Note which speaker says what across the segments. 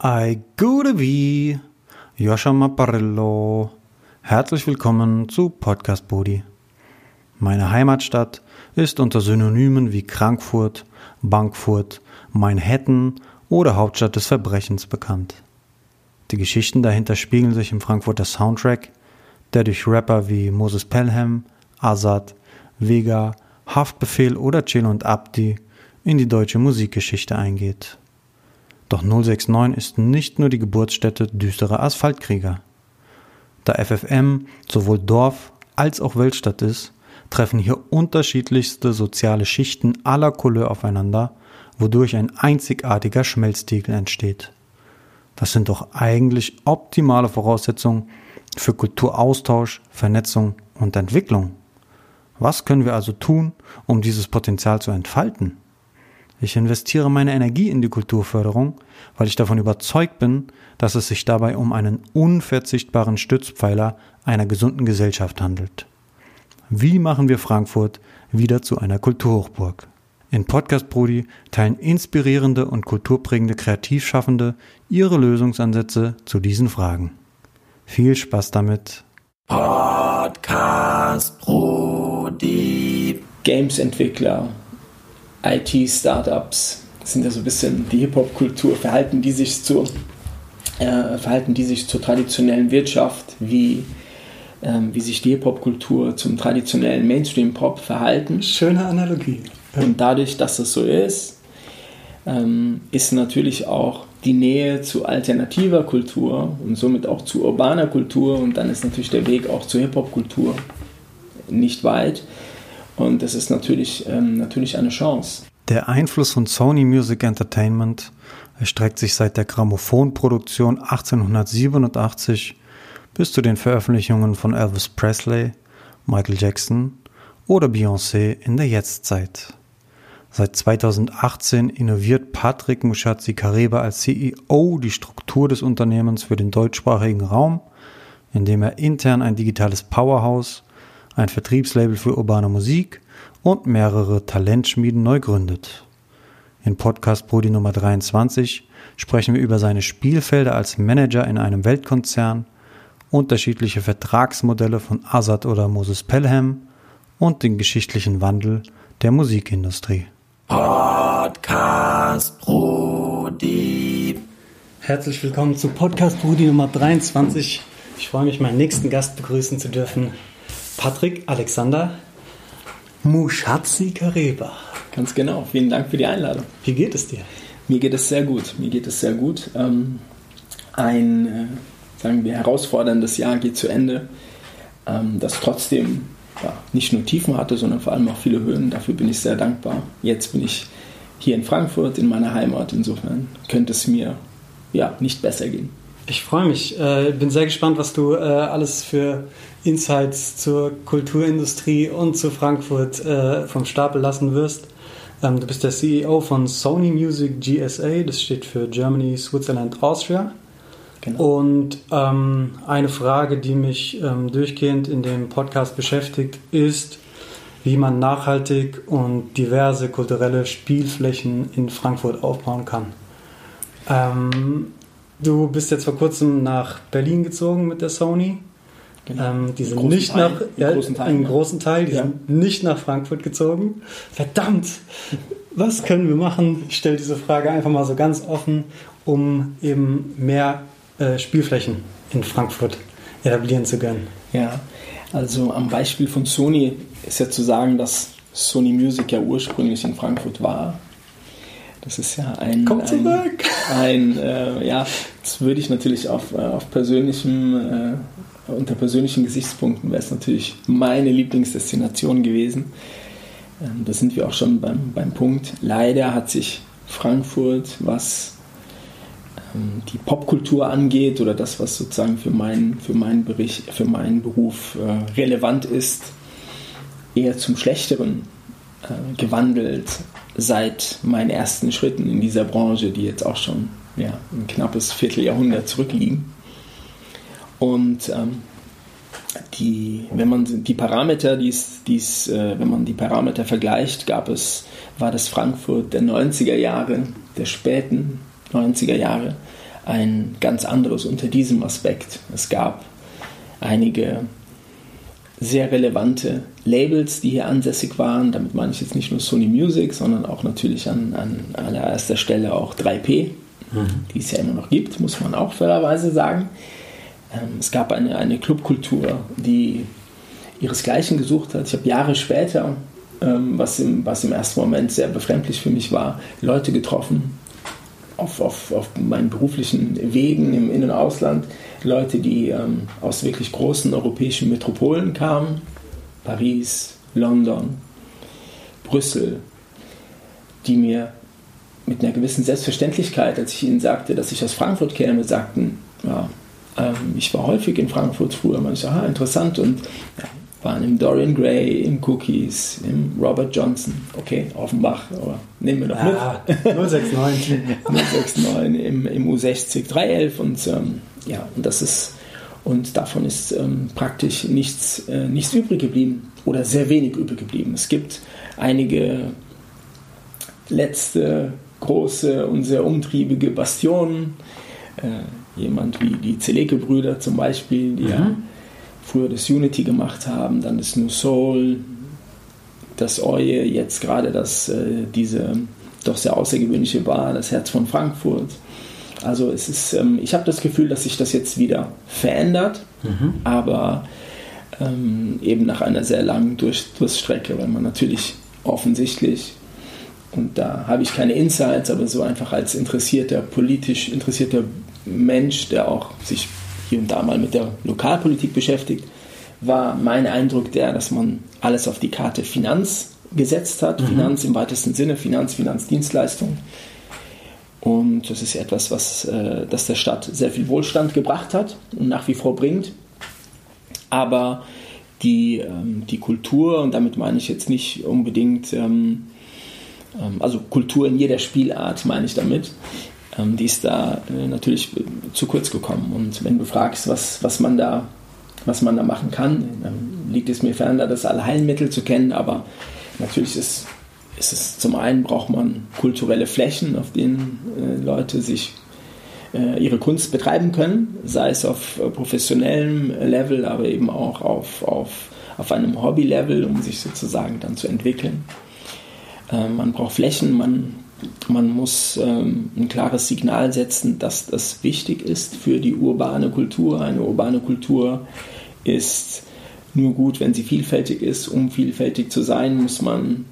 Speaker 1: Ai gute wie, Joscha Maparillo. Herzlich willkommen zu Podcast Bodi. Meine Heimatstadt ist unter Synonymen wie Frankfurt, Bankfurt, Manhattan oder Hauptstadt des Verbrechens bekannt. Die Geschichten dahinter spiegeln sich im Frankfurter Soundtrack, der durch Rapper wie Moses Pelham, Azad, Vega, Haftbefehl oder Chill und Abdi in die deutsche Musikgeschichte eingeht. Doch 069 ist nicht nur die Geburtsstätte düsterer Asphaltkrieger. Da FFM sowohl Dorf als auch Weltstadt ist, treffen hier unterschiedlichste soziale Schichten aller Couleur aufeinander, wodurch ein einzigartiger Schmelztiegel entsteht. Das sind doch eigentlich optimale Voraussetzungen für Kulturaustausch, Vernetzung und Entwicklung. Was können wir also tun, um dieses Potenzial zu entfalten? Ich investiere meine Energie in die Kulturförderung, weil ich davon überzeugt bin, dass es sich dabei um einen unverzichtbaren Stützpfeiler einer gesunden Gesellschaft handelt. Wie machen wir Frankfurt wieder zu einer Kulturhochburg? In Podcast Brody teilen inspirierende und kulturprägende Kreativschaffende ihre Lösungsansätze zu diesen Fragen. Viel Spaß damit.
Speaker 2: Podcast Brody.
Speaker 3: Games-Entwickler, IT-Startups sind ja so ein bisschen die Hip-Hop-Kultur, verhalten die sich zur, äh, verhalten die sich zur traditionellen Wirtschaft, wie, ähm, wie sich die Hip-Hop-Kultur zum traditionellen Mainstream-Pop verhalten.
Speaker 4: Schöne Analogie.
Speaker 3: Und dadurch, dass das so ist, ähm, ist natürlich auch die Nähe zu alternativer Kultur und somit auch zu urbaner Kultur und dann ist natürlich der Weg auch zur Hip-Hop-Kultur nicht weit. Und das ist natürlich, ähm, natürlich eine Chance.
Speaker 1: Der Einfluss von Sony Music Entertainment erstreckt sich seit der Grammophonproduktion 1887 bis zu den Veröffentlichungen von Elvis Presley, Michael Jackson oder Beyoncé in der Jetztzeit. Seit 2018 innoviert Patrick Mushatzi Kareba als CEO die Struktur des Unternehmens für den deutschsprachigen Raum, indem er intern ein digitales Powerhouse ein Vertriebslabel für urbane Musik und mehrere Talentschmieden neu gründet. In Podcast Brody Nummer 23 sprechen wir über seine Spielfelder als Manager in einem Weltkonzern, unterschiedliche Vertragsmodelle von Azad oder Moses Pelham und den geschichtlichen Wandel der Musikindustrie.
Speaker 2: Podcast Brody.
Speaker 4: Herzlich willkommen zu Podcast Brudi Nummer 23. Ich freue mich, meinen nächsten Gast begrüßen zu dürfen. Patrick Alexander Mushatzi Kareba.
Speaker 3: Ganz genau. Vielen Dank für die Einladung.
Speaker 4: Wie geht es dir?
Speaker 3: Mir geht es sehr gut. Mir geht es sehr gut. Ähm, ein, äh, sagen wir, herausforderndes Jahr geht zu Ende, ähm, das trotzdem ja, nicht nur Tiefen hatte, sondern vor allem auch viele Höhen. Dafür bin ich sehr dankbar. Jetzt bin ich hier in Frankfurt, in meiner Heimat. Insofern könnte es mir ja, nicht besser gehen.
Speaker 4: Ich freue mich. Äh, bin sehr gespannt, was du äh, alles für Insights zur Kulturindustrie und zu Frankfurt äh, vom Stapel lassen wirst. Ähm, du bist der CEO von Sony Music GSA, das steht für Germany, Switzerland, Austria. Genau. Und ähm, eine Frage, die mich ähm, durchgehend in dem Podcast beschäftigt, ist, wie man nachhaltig und diverse kulturelle Spielflächen in Frankfurt aufbauen kann. Ähm, Du bist jetzt vor kurzem nach Berlin gezogen mit der Sony. Genau. Ähm, die sind nicht Teil, nach ja, großen Teil, einen großen Teil, die ja. sind nicht nach Frankfurt gezogen. Verdammt! Was können wir machen? Ich stelle diese Frage einfach mal so ganz offen, um eben mehr äh, Spielflächen in Frankfurt etablieren zu können.
Speaker 3: Ja, also am Beispiel von Sony ist ja zu sagen, dass Sony Music ja ursprünglich in Frankfurt war das ist ja ein.
Speaker 4: Komm zurück!
Speaker 3: Ein, ein äh, ja, das würde ich natürlich auf, äh, auf persönlichem, äh, unter persönlichen Gesichtspunkten wäre es natürlich meine Lieblingsdestination gewesen. Ähm, da sind wir auch schon beim, beim Punkt. Leider hat sich Frankfurt, was ähm, die Popkultur angeht oder das, was sozusagen für meinen, für meinen, Bericht, für meinen Beruf äh, relevant ist, eher zum Schlechteren äh, gewandelt seit meinen ersten Schritten in dieser Branche, die jetzt auch schon ja, ein knappes Vierteljahrhundert zurückliegen. Und ähm, die, wenn man die Parameter, die's, die's, äh, wenn man die Parameter vergleicht, gab es, war das Frankfurt der 90er Jahre, der späten 90er Jahre, ein ganz anderes unter diesem Aspekt. Es gab einige sehr relevante Labels, die hier ansässig waren. Damit meine ich jetzt nicht nur Sony Music, sondern auch natürlich an, an allererster Stelle auch 3P, mhm. die es ja immer noch gibt, muss man auch fairerweise sagen. Ähm, es gab eine, eine Clubkultur, die ihresgleichen gesucht hat. Ich habe Jahre später, ähm, was, im, was im ersten Moment sehr befremdlich für mich war, Leute getroffen auf, auf, auf meinen beruflichen Wegen im In- und Ausland, Leute, die ähm, aus wirklich großen europäischen Metropolen kamen, Paris, London, Brüssel, die mir mit einer gewissen Selbstverständlichkeit, als ich ihnen sagte, dass ich aus Frankfurt käme, sagten, ja, ähm, ich war häufig in Frankfurt früher, man so, aha, interessant und ja, waren im Dorian Gray, im Cookies, im Robert Johnson, okay, Offenbach, aber nehmen wir doch
Speaker 1: ja, mit. 069.
Speaker 3: 069 im, im U60 311 und ähm, ja, und das ist und davon ist ähm, praktisch nichts, äh, nichts übrig geblieben oder sehr wenig übrig geblieben. Es gibt einige letzte große und sehr umtriebige Bastionen. Äh, jemand wie die Zeleke-Brüder zum Beispiel, die mhm. ja früher das Unity gemacht haben, dann das New Soul, das Oje, jetzt gerade das, äh, diese doch sehr außergewöhnliche Bar, das Herz von Frankfurt. Also es ist, ähm, ich habe das Gefühl, dass sich das jetzt wieder verändert, mhm. aber ähm, eben nach einer sehr langen Durch Durststrecke, weil man natürlich offensichtlich, und da habe ich keine Insights, aber so einfach als interessierter, politisch interessierter Mensch, der auch sich hier und da mal mit der Lokalpolitik beschäftigt, war mein Eindruck der, dass man alles auf die Karte Finanz gesetzt hat. Mhm. Finanz im weitesten Sinne, Finanz, Finanzdienstleistung. Und das ist etwas, was äh, das der Stadt sehr viel Wohlstand gebracht hat und nach wie vor bringt. Aber die, ähm, die Kultur, und damit meine ich jetzt nicht unbedingt, ähm, ähm, also Kultur in jeder Spielart meine ich damit, ähm, die ist da äh, natürlich zu kurz gekommen. Und wenn du fragst, was, was, man, da, was man da machen kann, dann liegt es mir fern, da das Allheilmittel zu kennen, aber natürlich ist, ist es zum einen braucht man kulturelle Flächen, auf denen äh, Leute sich äh, ihre Kunst betreiben können, sei es auf professionellem Level, aber eben auch auf, auf, auf einem Hobby-Level, um sich sozusagen dann zu entwickeln. Man braucht Flächen, man man muss ähm, ein klares Signal setzen, dass das wichtig ist für die urbane Kultur. Eine urbane Kultur ist nur gut, wenn sie vielfältig ist. Um vielfältig zu sein, muss man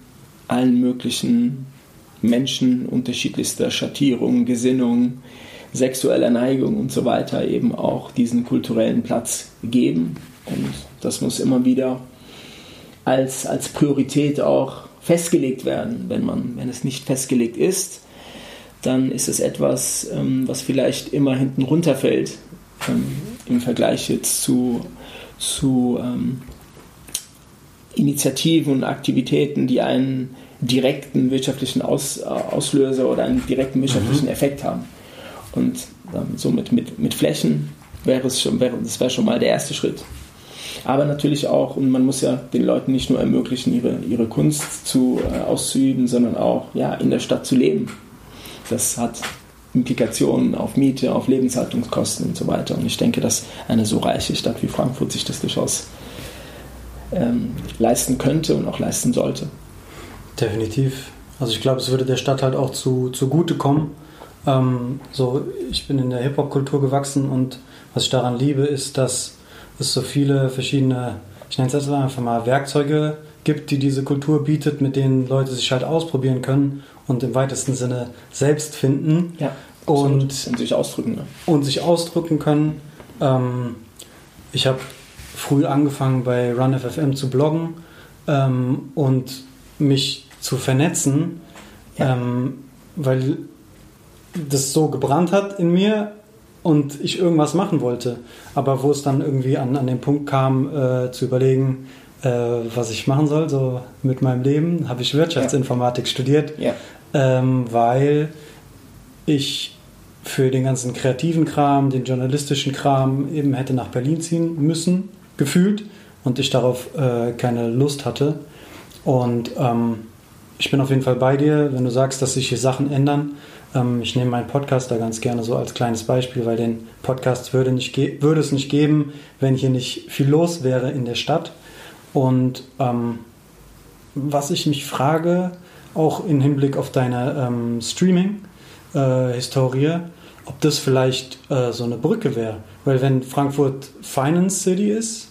Speaker 3: allen möglichen Menschen unterschiedlichster Schattierung, Gesinnung, sexueller Neigung und so weiter eben auch diesen kulturellen Platz geben. Und das muss immer wieder als, als Priorität auch festgelegt werden. Wenn, man, wenn es nicht festgelegt ist, dann ist es etwas, ähm, was vielleicht immer hinten runterfällt ähm, im Vergleich jetzt zu, zu ähm, Initiativen und Aktivitäten, die einen direkten wirtschaftlichen Aus, Auslöser oder einen direkten wirtschaftlichen mhm. Effekt haben. Und ähm, somit mit, mit Flächen wäre es schon, wäre, das wäre schon mal der erste Schritt aber natürlich auch, und man muss ja den Leuten nicht nur ermöglichen, ihre, ihre Kunst zu, äh, auszuüben, sondern auch ja, in der Stadt zu leben. Das hat Implikationen auf Miete, auf Lebenshaltungskosten und so weiter. Und ich denke, dass eine so reiche Stadt wie Frankfurt sich das durchaus ähm, leisten könnte und auch leisten sollte.
Speaker 1: Definitiv. Also ich glaube, es würde der Stadt halt auch zu, zugutekommen. Ähm, so, ich bin in der Hip-Hop-Kultur gewachsen und was ich daran liebe, ist, dass es so viele verschiedene, ich nenne es jetzt einfach mal Werkzeuge gibt, die diese Kultur bietet, mit denen Leute sich halt ausprobieren können und im weitesten Sinne selbst finden.
Speaker 3: Ja,
Speaker 1: und, und,
Speaker 3: sich ausdrücken. Ne?
Speaker 1: Und sich ausdrücken können. Ähm, ich habe früh angefangen bei RunFFM zu bloggen ähm, und mich zu vernetzen, ja. ähm, weil das so gebrannt hat in mir und ich irgendwas machen wollte. Aber wo es dann irgendwie an, an den Punkt kam, äh, zu überlegen, äh, was ich machen soll, so mit meinem Leben, habe ich Wirtschaftsinformatik ja. studiert, ja. ähm, weil ich für den ganzen kreativen Kram, den journalistischen Kram eben hätte nach Berlin ziehen müssen, gefühlt, und ich darauf äh, keine Lust hatte. Und ähm, ich bin auf jeden Fall bei dir, wenn du sagst, dass sich hier Sachen ändern Ähm, ich nehme meinen Podcast da ganz gerne so als kleines Beispiel, weil den Podcast würde, nicht würde es nicht geben, wenn hier nicht viel los wäre in der Stadt. Und ähm, was ich mich frage, auch im Hinblick auf deine ähm, Streaming-Historie, äh, ob das vielleicht äh, so eine Brücke wäre. Weil wenn Frankfurt Finance City ist,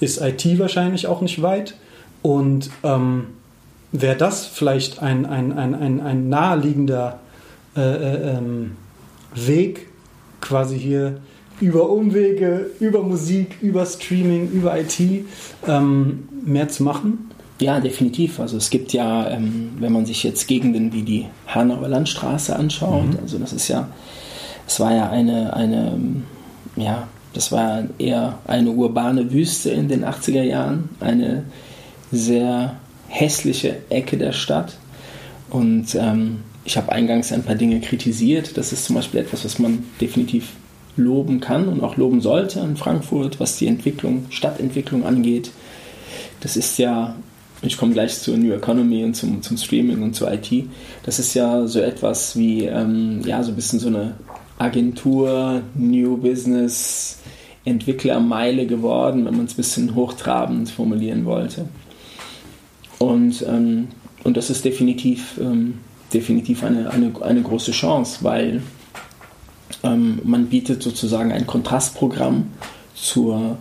Speaker 1: ist IT wahrscheinlich auch nicht weit. Und ähm, wäre das vielleicht ein, ein, ein, ein, ein naheliegender äh, äh, ähm, Weg, quasi hier über Umwege, über Musik, über Streaming, über IT ähm, mehr zu machen?
Speaker 3: Ja, definitiv. Also es gibt ja, ähm, wenn man sich jetzt Gegenden wie die Hanauer Landstraße anschaut, mhm. also das ist ja, es war ja eine, eine, ähm, ja, das war eher eine urbane Wüste in den 80er Jahren, eine sehr hässliche Ecke der Stadt. Und ähm, ich habe eingangs ein paar Dinge kritisiert. Das ist zum Beispiel etwas, was man definitiv loben kann und auch loben sollte in Frankfurt, was die Entwicklung, Stadtentwicklung angeht. Das ist ja, ich komme gleich zur New Economy und zum, zum Streaming und zur IT. Das ist ja so etwas wie, ähm, ja, so ein bisschen so eine Agentur, New Business, Entwicklermeile geworden, wenn man es ein bisschen hochtrabend formulieren wollte. Und, ähm, und das ist definitiv, ähm, definitiv eine, eine, eine große Chance, weil ähm, man bietet sozusagen ein Kontrastprogramm zur,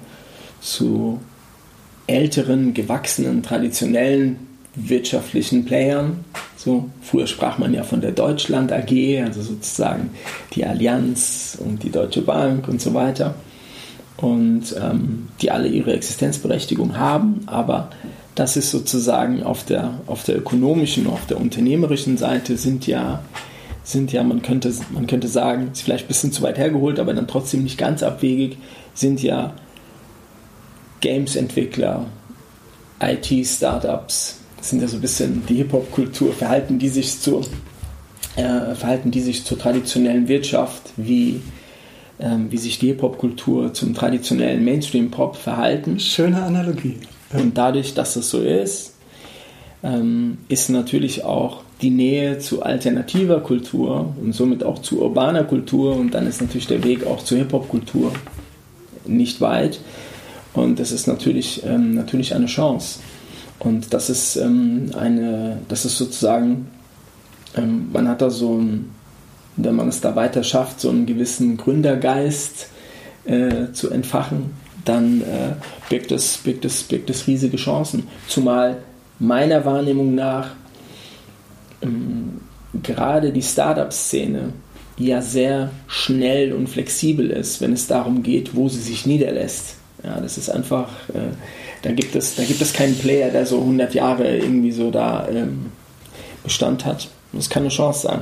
Speaker 3: zu älteren, gewachsenen, traditionellen wirtschaftlichen Playern. So, früher sprach man ja von der Deutschland AG, also sozusagen die Allianz und die Deutsche Bank und so weiter. Und ähm, die alle ihre Existenzberechtigung haben, aber das ist sozusagen auf der, auf der ökonomischen, auf der unternehmerischen Seite sind ja, sind ja man, könnte, man könnte sagen, ist vielleicht ein bisschen zu weit hergeholt, aber dann trotzdem nicht ganz abwegig, sind ja Games-Entwickler, IT-Startups, sind ja so ein bisschen die Hip-Hop-Kultur, verhalten die sich zur, äh, verhalten die sich zur traditionellen Wirtschaft, wie, ähm, wie sich die Hip-Hop-Kultur zum traditionellen Mainstream-Pop verhalten.
Speaker 1: Schöne Analogie.
Speaker 3: Und dadurch, dass das so ist, ähm, ist natürlich auch die Nähe zu alternativer Kultur und somit auch zu urbaner Kultur und dann ist natürlich der Weg auch zur Hip-Hop-Kultur nicht weit. Und das ist natürlich, ähm, natürlich eine Chance. Und das ist ähm, eine, das ist sozusagen, man hat da so ein, wenn man es da weiter schafft, so einen gewissen Gründergeist äh, zu entfachen, dann äh, birgt, es, birgt, es, birgt es riesige Chancen. Zumal meiner Wahrnehmung nach ähm, gerade die Startup-Szene ja sehr schnell und flexibel ist, wenn es darum geht, wo sie sich niederlässt. Ja, das ist einfach, äh, da, gibt es, da gibt es keinen Player, der so 100 Jahre irgendwie so da ähm, Bestand hat. Das kann eine Chance sein.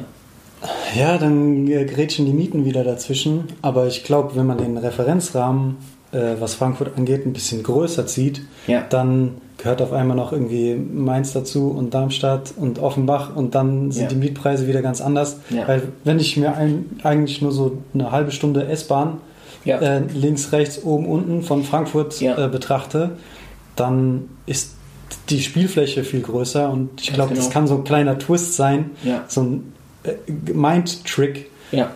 Speaker 1: Ja, dann äh, grätschen die Mieten wieder dazwischen. Aber ich glaube, wenn man den Referenzrahmen, äh, was Frankfurt angeht, ein bisschen größer zieht, ja. dann gehört auf einmal noch irgendwie Mainz dazu und Darmstadt und Offenbach und dann sind ja. die Mietpreise wieder ganz anders. Ja. Weil wenn ich mir ein, eigentlich nur so eine halbe Stunde S-Bahn äh, links, rechts, oben, unten von Frankfurt äh, betrachte, dann ist die Spielfläche viel größer und ich glaube, genau. das kann so ein kleiner Twist sein, so ein äh, Mind-Trick,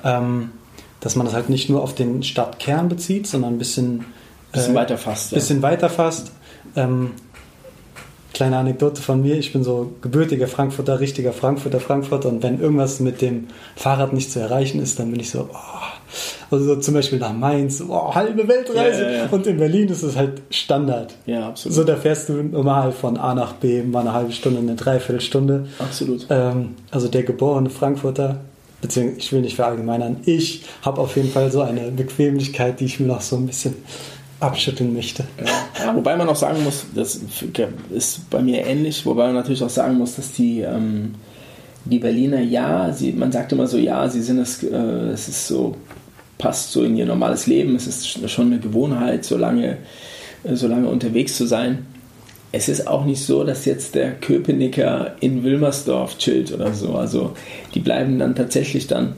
Speaker 1: ähm, dass man das halt nicht nur auf den Stadtkern bezieht, sondern ein bisschen,
Speaker 3: bisschen weiter fasst.
Speaker 1: Bisschen weiter fasst. Ähm, kleine Anekdote von mir, ich bin so gebürtiger Frankfurter, richtiger Frankfurter, Frankfurter und wenn irgendwas mit dem Fahrrad nicht zu erreichen ist, dann bin ich so, oh, also so zum Beispiel nach Mainz, oh, halbe Weltreise. Ja, ja, ja. Und in Berlin ist es halt Standard.
Speaker 3: Ja, absolut.
Speaker 1: So, da fährst du normal von A nach B, mal eine halbe Stunde, eine Dreiviertelstunde.
Speaker 3: Absolut.
Speaker 1: Ähm, also der geborene Frankfurter, beziehungsweise ich will nicht verallgemeinern, ich habe auf jeden Fall so eine Bequemlichkeit, die ich mir noch so ein bisschen abschütteln möchte.
Speaker 3: Ja, wobei man auch sagen muss, das ist bei mir ähnlich, wobei man natürlich auch sagen muss, dass die, ähm, die Berliner, ja, sie, man sagt immer so, ja, sie sind es, äh, es ist so passt so in ihr normales Leben. Es ist schon eine Gewohnheit, so lange, äh, so lange unterwegs zu sein. Es ist auch nicht so, dass jetzt der Köpenicker in Wilmersdorf chillt oder so. Also die bleiben dann tatsächlich dann,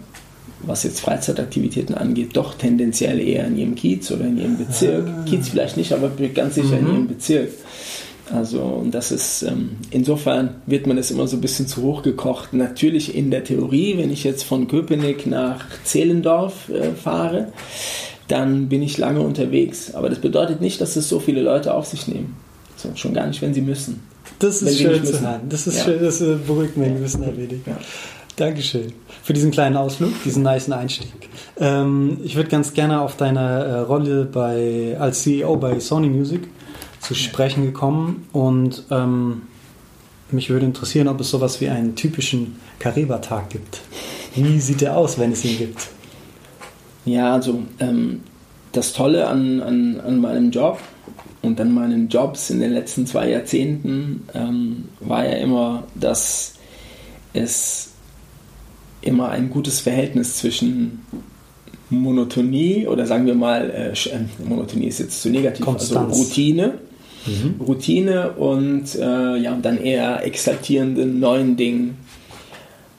Speaker 3: was jetzt Freizeitaktivitäten angeht, doch tendenziell eher in ihrem Kiez oder in ihrem Bezirk. Ah. Kiez vielleicht nicht, aber ganz sicher mhm. in ihrem Bezirk. Also und das ist ähm, insofern wird man das immer so ein bisschen zu hoch gekocht. Natürlich in der Theorie, wenn ich jetzt von Köpenick nach Zehlendorf äh, fahre, dann bin ich lange unterwegs. Aber das bedeutet nicht, dass es so viele Leute auf sich nehmen. So, schon gar nicht, wenn sie müssen.
Speaker 1: Das ist schön zu hören. Das ist
Speaker 3: Ja.
Speaker 1: schön, das äh, beruhigt mein Gewissen ein wenig.
Speaker 3: Ja.
Speaker 1: Dankeschön für diesen kleinen Ausflug, diesen niceen Einstieg. Ähm, ich würde ganz gerne auf deine äh, Rolle bei, als CEO bei Sony Music zu sprechen gekommen und ähm, mich würde interessieren, ob es sowas wie einen typischen Kariba-Tag gibt. Wie sieht der aus, wenn es ihn gibt?
Speaker 3: Ja, also ähm, das Tolle an, an, an meinem Job und an meinen Jobs in den letzten zwei Jahrzehnten ähm, war ja immer, dass es immer ein gutes Verhältnis zwischen Monotonie oder sagen wir mal, äh, äh, Monotonie ist jetzt zu negativ,
Speaker 1: Konstanz.
Speaker 3: also Routine, Routine und äh, ja, dann eher exaltierenden neuen Dingen.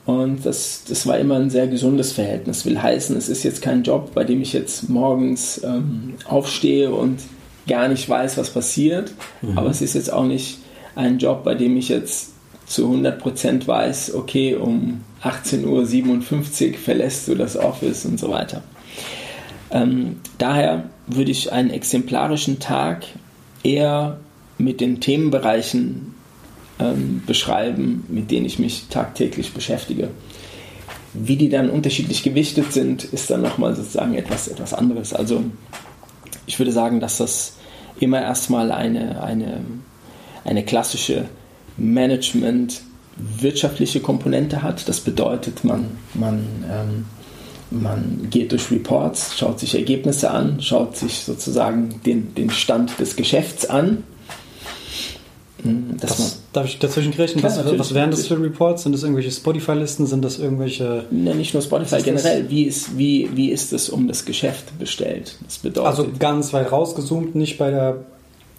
Speaker 3: Und das, das war immer ein sehr gesundes Verhältnis. Will heißen, es ist jetzt kein Job, bei dem ich jetzt morgens ähm, aufstehe und gar nicht weiß, was passiert. Aber es ist jetzt auch nicht ein Job, bei dem ich jetzt zu 100% weiß, okay, um 18.57 Uhr verlässt du das Office und so weiter. Ähm, daher würde ich einen exemplarischen Tag eher mit den Themenbereichen ähm, beschreiben, mit denen ich mich tagtäglich beschäftige. Wie die dann unterschiedlich gewichtet sind, ist dann nochmal sozusagen etwas, etwas anderes. Also ich würde sagen, dass das immer erstmal eine, eine, eine klassische Management wirtschaftliche Komponente hat. Das bedeutet, man, man, ähm, man geht durch Reports, schaut sich Ergebnisse an, schaut sich sozusagen den, den Stand des Geschäfts an. Dass man,
Speaker 1: Was, darf ich dazwischen?
Speaker 3: Klar,
Speaker 1: Was, was wären das für Reports? Sind das irgendwelche Spotify-Listen? Sind das irgendwelche...
Speaker 3: Ne, nicht nur Spotify,
Speaker 1: das?
Speaker 3: generell. Wie ist, wie, wie ist es um das Geschäft bestellt? Das bedeutet
Speaker 1: Also ganz weit rausgezoomt, nicht bei der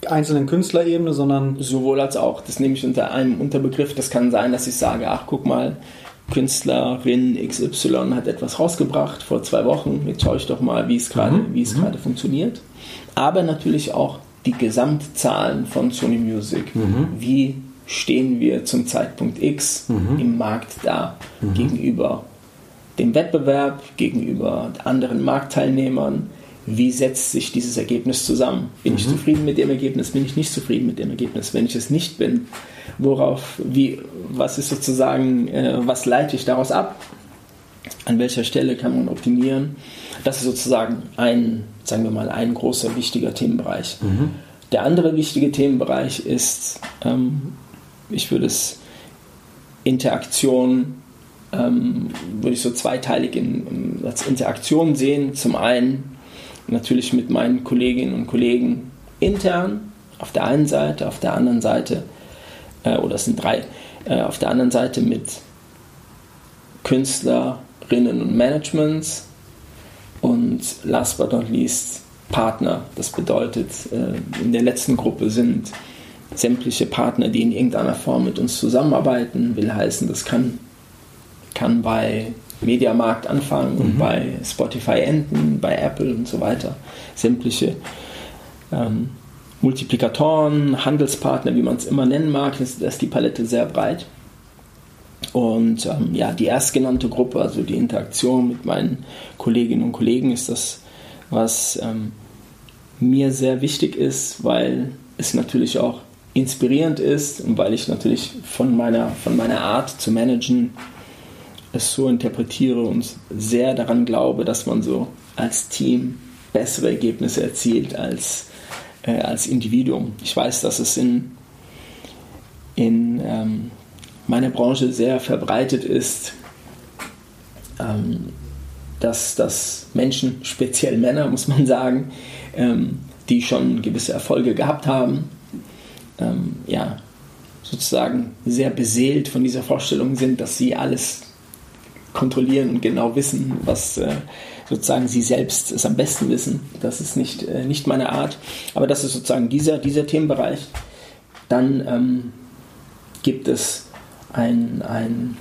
Speaker 1: einzelnen Künstlerebene, sondern
Speaker 3: sowohl als auch. Das nehme ich unter einem Unterbegriff. Das kann sein, dass ich sage, ach guck mal, Künstlerin XY hat etwas rausgebracht vor zwei Wochen. Jetzt schaue ich doch mal, wie es gerade, wie es gerade funktioniert. Aber natürlich auch die Gesamtzahlen von Sony Music. Wie stehen wir zum Zeitpunkt X im Markt da gegenüber dem Wettbewerb, gegenüber anderen Marktteilnehmern. Wie setzt sich dieses Ergebnis zusammen? Bin ich zufrieden mit dem Ergebnis? Bin ich nicht zufrieden mit dem Ergebnis? Wenn ich es nicht bin, worauf, wie, was ist sozusagen, äh, was leite ich daraus ab? An welcher Stelle kann man optimieren? Das ist sozusagen ein, sagen wir mal, ein großer wichtiger Themenbereich. Der andere wichtige Themenbereich ist, ähm, ich würde es Interaktion, ähm, würde ich so zweiteilig in, in, als Interaktion sehen. Zum einen natürlich mit meinen Kolleginnen und Kollegen intern auf der einen Seite, auf der anderen Seite, äh, oder es sind drei, äh, auf der anderen Seite mit Künstlerinnen und Managements und last but not least Partner. Das bedeutet, äh, in der letzten Gruppe sind sämtliche Partner, die in irgendeiner Form mit uns zusammenarbeiten, will heißen, das kann, kann bei Mediamarkt anfangen und bei Spotify enden, bei Apple und so weiter. Sämtliche ähm, Multiplikatoren, Handelspartner, wie man es immer nennen mag, ist, da ist die Palette sehr breit. Und ähm, ja, die erstgenannte Gruppe, also die Interaktion mit meinen Kolleginnen und Kollegen, ist das, was ähm, mir sehr wichtig ist, weil es natürlich auch inspirierend ist und weil ich natürlich von meiner, von meiner Art zu managen es so interpretiere und sehr daran glaube, dass man so als Team bessere Ergebnisse erzielt als, äh, als Individuum. Ich weiß, dass es in, in ähm, meiner Branche sehr verbreitet ist, ähm, dass, dass Menschen, speziell Männer, muss man sagen, ähm, die schon gewisse Erfolge gehabt haben, ähm, ja, sozusagen sehr beseelt von dieser Vorstellung sind, dass sie alles kontrollieren und genau wissen, was äh, sozusagen sie selbst es am besten wissen. Das ist nicht, äh, nicht meine Art. Aber das ist sozusagen dieser, dieser Themenbereich. Dann ähm, gibt es einen, einen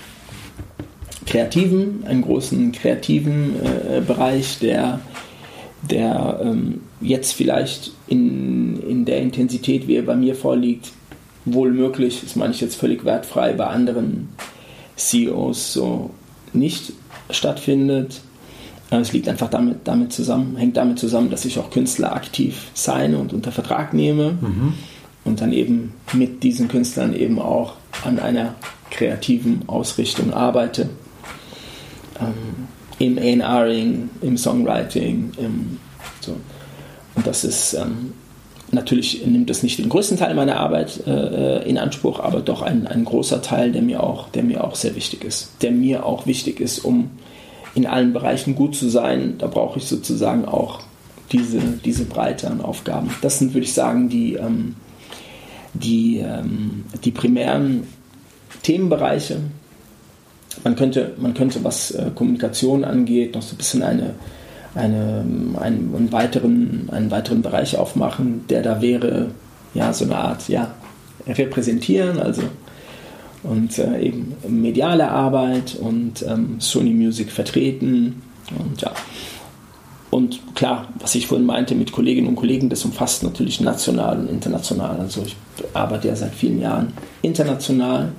Speaker 3: kreativen, einen großen kreativen äh, Bereich, der, der ähm, jetzt vielleicht in, in der Intensität, wie er bei mir vorliegt, wohl möglich, das meine ich jetzt völlig wertfrei, bei anderen CEOs so nicht stattfindet. Es liegt einfach damit, damit zusammen, hängt damit zusammen, dass ich auch Künstler aktiv sein und unter Vertrag nehme mhm. und dann eben mit diesen Künstlern eben auch an einer kreativen Ausrichtung arbeite. Ähm, Im A&Ring, im Songwriting, im, so. Und das ist ähm, natürlich nimmt das nicht den größten Teil meiner Arbeit äh, in Anspruch, aber doch ein, ein großer Teil, der mir, auch, der mir auch sehr wichtig ist. Der mir auch wichtig ist, um in allen Bereichen gut zu sein. Da brauche ich sozusagen auch diese, diese Breite an Aufgaben. Das sind, würde ich sagen, die, ähm, die, ähm, die primären Themenbereiche. Man könnte, man könnte was äh, Kommunikation angeht, noch so ein bisschen eine eine, einen, einen, weiteren, einen weiteren Bereich aufmachen, der da wäre, ja, so eine Art, ja, repräsentieren, also und äh, eben mediale Arbeit und ähm, Sony Music vertreten und ja. Und klar, was ich vorhin meinte mit Kolleginnen und Kollegen, das umfasst natürlich national und international. Also ich arbeite ja seit vielen Jahren international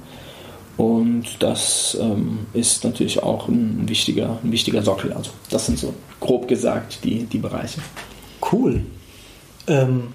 Speaker 3: und das ähm, ist natürlich auch ein wichtiger, ein wichtiger Sockel. Also das sind so grob gesagt die, die Bereiche.
Speaker 1: Cool. Ähm,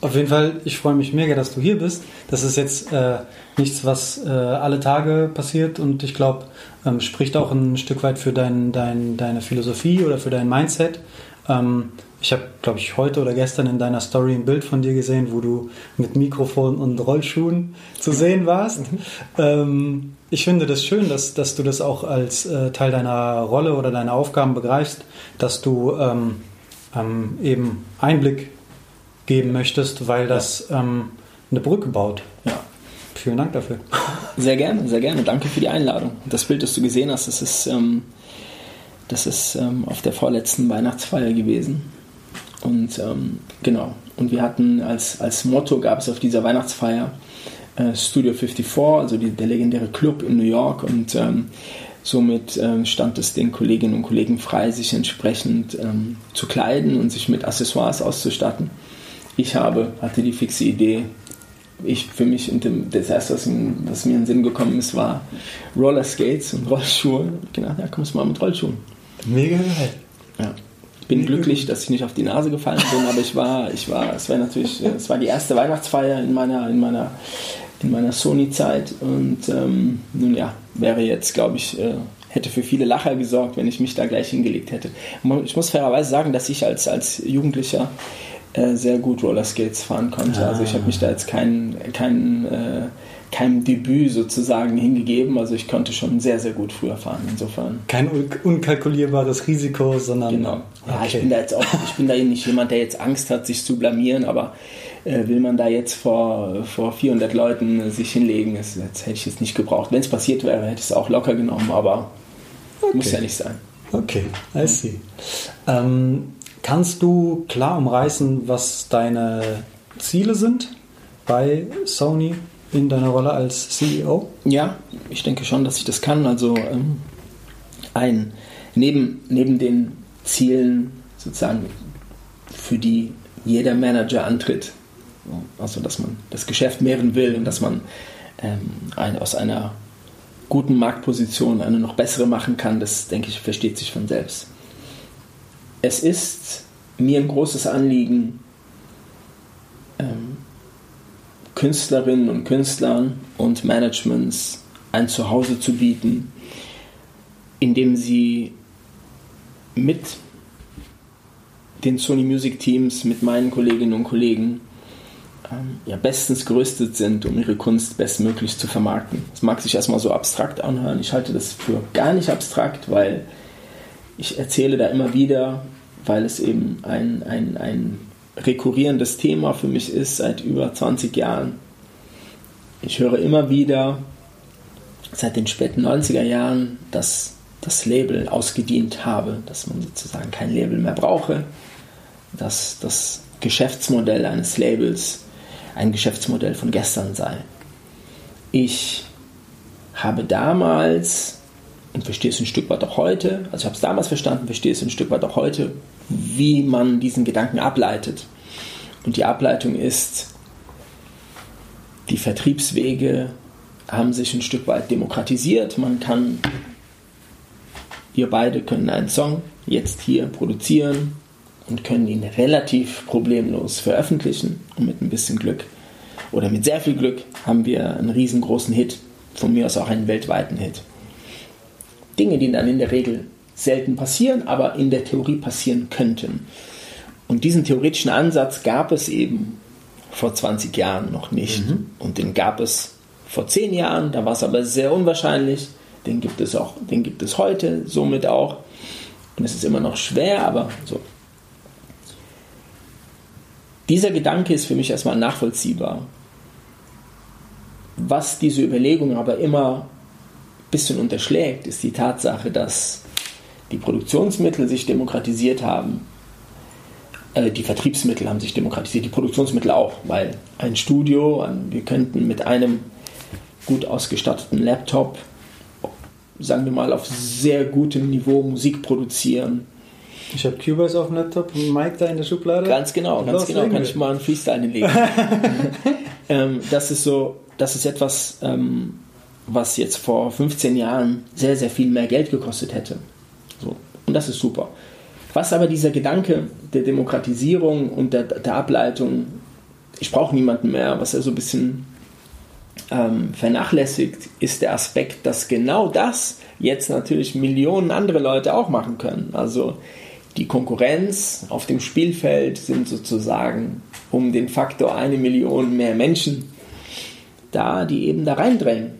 Speaker 1: auf jeden Fall, ich freue mich mega, dass du hier bist. Das ist jetzt äh, nichts, was äh, alle Tage passiert und ich glaube, ähm, spricht auch ein Stück weit für dein, dein, deine Philosophie oder für dein Mindset. Ähm, ich habe, glaube ich, heute oder gestern in deiner Story ein Bild von dir gesehen, wo du mit Mikrofon und Rollschuhen zu sehen warst. Mhm. Ähm, ich finde das schön, dass, dass du das auch als äh, Teil deiner Rolle oder deiner Aufgaben begreifst, dass du ähm, ähm, eben Einblick geben möchtest, weil das ähm, eine Brücke baut.
Speaker 3: Ja.
Speaker 1: Vielen Dank dafür.
Speaker 3: Sehr gerne, sehr gerne. Danke für die Einladung. Das Bild, das du gesehen hast, das ist, ähm, das ist ähm, auf der vorletzten Weihnachtsfeier gewesen. Und ähm, genau, und wir hatten als, als Motto gab es auf dieser Weihnachtsfeier äh, Studio 54, also die, der legendäre Club in New York und ähm, somit äh, stand es den Kolleginnen und Kollegen frei, sich entsprechend ähm, zu kleiden und sich mit Accessoires auszustatten. Ich habe, hatte die fixe Idee, ich für mich, das erste, was, was, mir in den Sinn gekommen ist, war Roller Skates und Rollschuhe. Ich gedacht, ja, kommst mal mit Rollschuhen.
Speaker 1: Mega geil.
Speaker 3: Ja bin glücklich, dass ich nicht auf die Nase gefallen bin, aber ich war, ich war, es war natürlich, es war die erste Weihnachtsfeier in meiner, in meiner, in meiner Sony-Zeit und ähm, nun ja, wäre jetzt, glaube ich, äh, hätte für viele Lacher gesorgt, wenn ich mich da gleich hingelegt hätte. Ich muss fairerweise sagen, dass ich als, als Jugendlicher äh, sehr gut Rollerskates fahren konnte. Ah. Also ich habe mich da jetzt keinen kein, äh, keinem Debüt sozusagen hingegeben. Also ich konnte schon sehr, sehr gut früher fahren. Insofern.
Speaker 1: Kein unkalkulierbares Risiko, sondern.
Speaker 3: Genau. Ja, okay. ich bin da jetzt auch, ich bin da nicht jemand, der jetzt Angst hat, sich zu blamieren, aber äh, will man da jetzt vor, vor 400 Leuten äh, sich hinlegen, das, das hätte ich jetzt nicht gebraucht. Wenn es passiert wäre, hätte ich es auch locker genommen, aber okay. muss ja nicht sein.
Speaker 1: Okay, I see. Ähm, kannst du klar umreißen, was deine Ziele sind bei Sony? In deiner Rolle als CEO?
Speaker 3: Ja, ich denke schon, dass ich das kann. Also ähm, ein, neben, neben den Zielen sozusagen, für die jeder Manager antritt, also dass man das Geschäft mehren will und dass man ähm, ein, aus einer guten Marktposition eine noch bessere machen kann, das denke ich, versteht sich von selbst. Es ist mir ein großes Anliegen, ähm, Künstlerinnen und Künstlern und Managements ein Zuhause zu bieten, in dem sie mit den Sony Music Teams, mit meinen Kolleginnen und Kollegen ähm, ja, bestens gerüstet sind, um ihre Kunst bestmöglich zu vermarkten. Das mag sich erstmal so abstrakt anhören. Ich halte das für gar nicht abstrakt, weil ich erzähle da immer wieder, weil es eben ein, ein, ein rekurrierendes Thema für mich ist seit über 20 Jahren. Ich höre immer wieder seit den späten 90er Jahren, dass das Label ausgedient habe, dass man sozusagen kein Label mehr brauche, dass das Geschäftsmodell eines Labels ein Geschäftsmodell von gestern sei. Ich habe damals und verstehe es ein Stück weit auch heute, also ich habe es damals verstanden, verstehe es ein Stück weit auch heute, wie man diesen Gedanken ableitet. Und die Ableitung ist, die Vertriebswege haben sich ein Stück weit demokratisiert. Man kann, wir beide können einen Song jetzt hier produzieren und können ihn relativ problemlos veröffentlichen. Und mit ein bisschen Glück oder mit sehr viel Glück haben wir einen riesengroßen Hit, von mir aus auch einen weltweiten Hit. Dinge, die dann in der Regel selten passieren, aber in der Theorie passieren könnten. Und diesen theoretischen Ansatz gab es eben vor 20 Jahren noch nicht. Mhm. Und den gab es vor 10 Jahren, da war es aber sehr unwahrscheinlich. Den gibt es auch, den gibt es heute somit auch. Und es ist immer noch schwer, aber so. Dieser Gedanke ist für mich erstmal nachvollziehbar. Was diese Überlegung aber immer bisschen unterschlägt, ist die Tatsache, dass die Produktionsmittel sich demokratisiert haben. Äh, die Vertriebsmittel haben sich demokratisiert, die Produktionsmittel auch, weil ein Studio, wir könnten mit einem gut ausgestatteten Laptop, sagen wir mal, auf sehr gutem Niveau Musik produzieren.
Speaker 1: Ich habe Cubase auf dem Laptop und Mike da in der Schublade.
Speaker 3: Ganz genau, ganz genau, kann ich mal einen Freestyle hinlegen. ähm, das ist so, das ist etwas, ähm, was jetzt vor 15 Jahren sehr, sehr viel mehr Geld gekostet hätte. So. Und das ist super. Was aber dieser Gedanke der Demokratisierung und der, der Ableitung, ich brauche niemanden mehr, was er so ein bisschen ähm, vernachlässigt, ist der Aspekt, dass genau das jetzt natürlich Millionen andere Leute auch machen können. Also die Konkurrenz auf dem Spielfeld sind sozusagen um den Faktor eine Million mehr Menschen da, die eben da reindrängen.